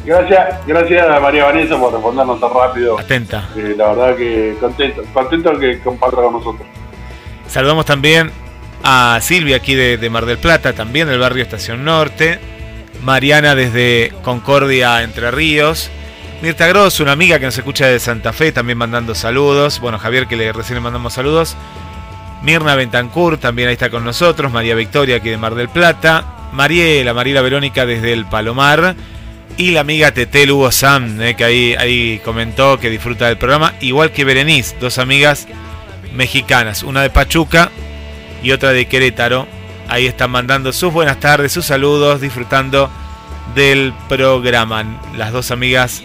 [SPEAKER 2] Gracias, gracias a María Vanessa por respondernos tan rápido.
[SPEAKER 1] Atenta.
[SPEAKER 2] Eh, la verdad que contento, contento que comparta con nosotros.
[SPEAKER 1] Saludamos también a Silvia aquí de, de Mar del Plata, también del barrio Estación Norte. Mariana desde Concordia, Entre Ríos. Mirta Gross, una amiga que nos escucha de Santa Fe, también mandando saludos. Bueno, Javier, que le, recién le mandamos saludos. Mirna Bentancur también ahí está con nosotros. María Victoria aquí de Mar del Plata. Mariela, Mariela Verónica desde el Palomar. Y la amiga Tetel Hugo Sam, eh, que ahí, ahí comentó que disfruta del programa. Igual que Berenice, dos amigas mexicanas. Una de Pachuca y otra de Querétaro. Ahí están mandando sus buenas tardes, sus saludos, disfrutando del programa. Las dos amigas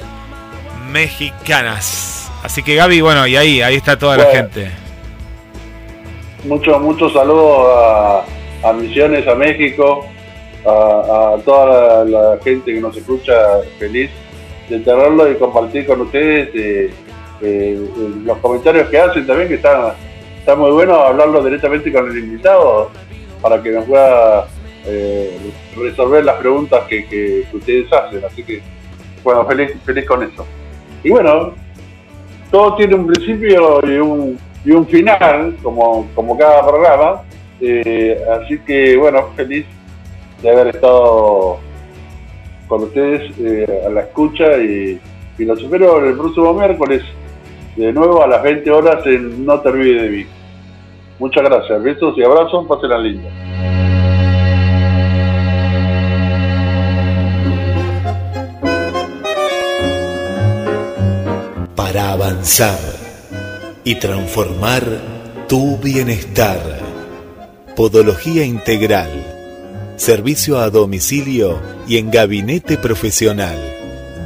[SPEAKER 1] mexicanas. Así que Gaby, bueno, y ahí, ahí está toda la gente.
[SPEAKER 2] Muchos, muchos saludos a, a Misiones, a México, a, toda la, gente que nos escucha feliz de tenerlo y compartir con ustedes eh, eh, los comentarios que hacen también, que están está muy bueno hablarlo directamente con el invitado para que nos pueda eh, resolver las preguntas que, que- que ustedes hacen. Así que, bueno, feliz, feliz con eso. Y bueno, todo tiene un principio y un, y un final, como, como cada programa. Eh, así que, bueno, feliz de haber estado con ustedes eh, a la escucha y, y los espero el próximo miércoles de nuevo a las 20 horas en No te olvides de mí. Muchas gracias, besos y abrazos, pasen linda.
[SPEAKER 8] para avanzar y transformar tu bienestar. Podología integral. Servicio a domicilio y en gabinete profesional.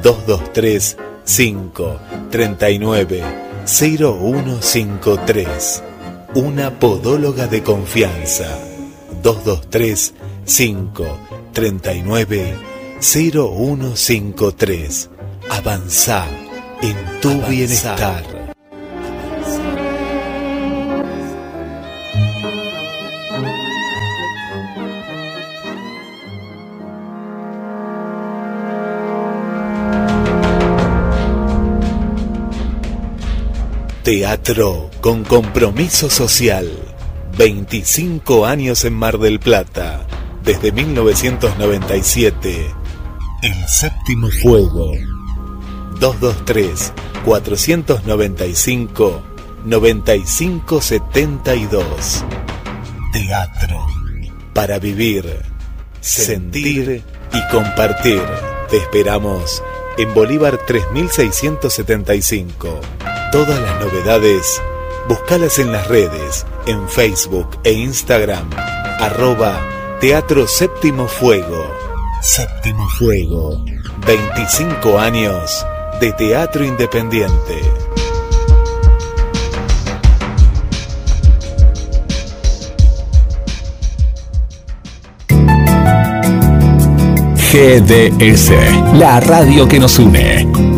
[SPEAKER 8] 223 5 39 0153. Una podóloga de confianza. 223 5 39 0153. Avanza en tu bienestar. Teatro con compromiso social. 25 años en Mar del Plata. Desde 1997. El séptimo fuego. 223 495 9572. Teatro. Para vivir, sentir y compartir. Te esperamos en Bolívar 3675. Todas las novedades, búscalas en las redes, en Facebook e Instagram. Arroba Teatro Séptimo Fuego. Séptimo Fuego. 25 años de teatro independiente.
[SPEAKER 5] GDS, la radio que nos une.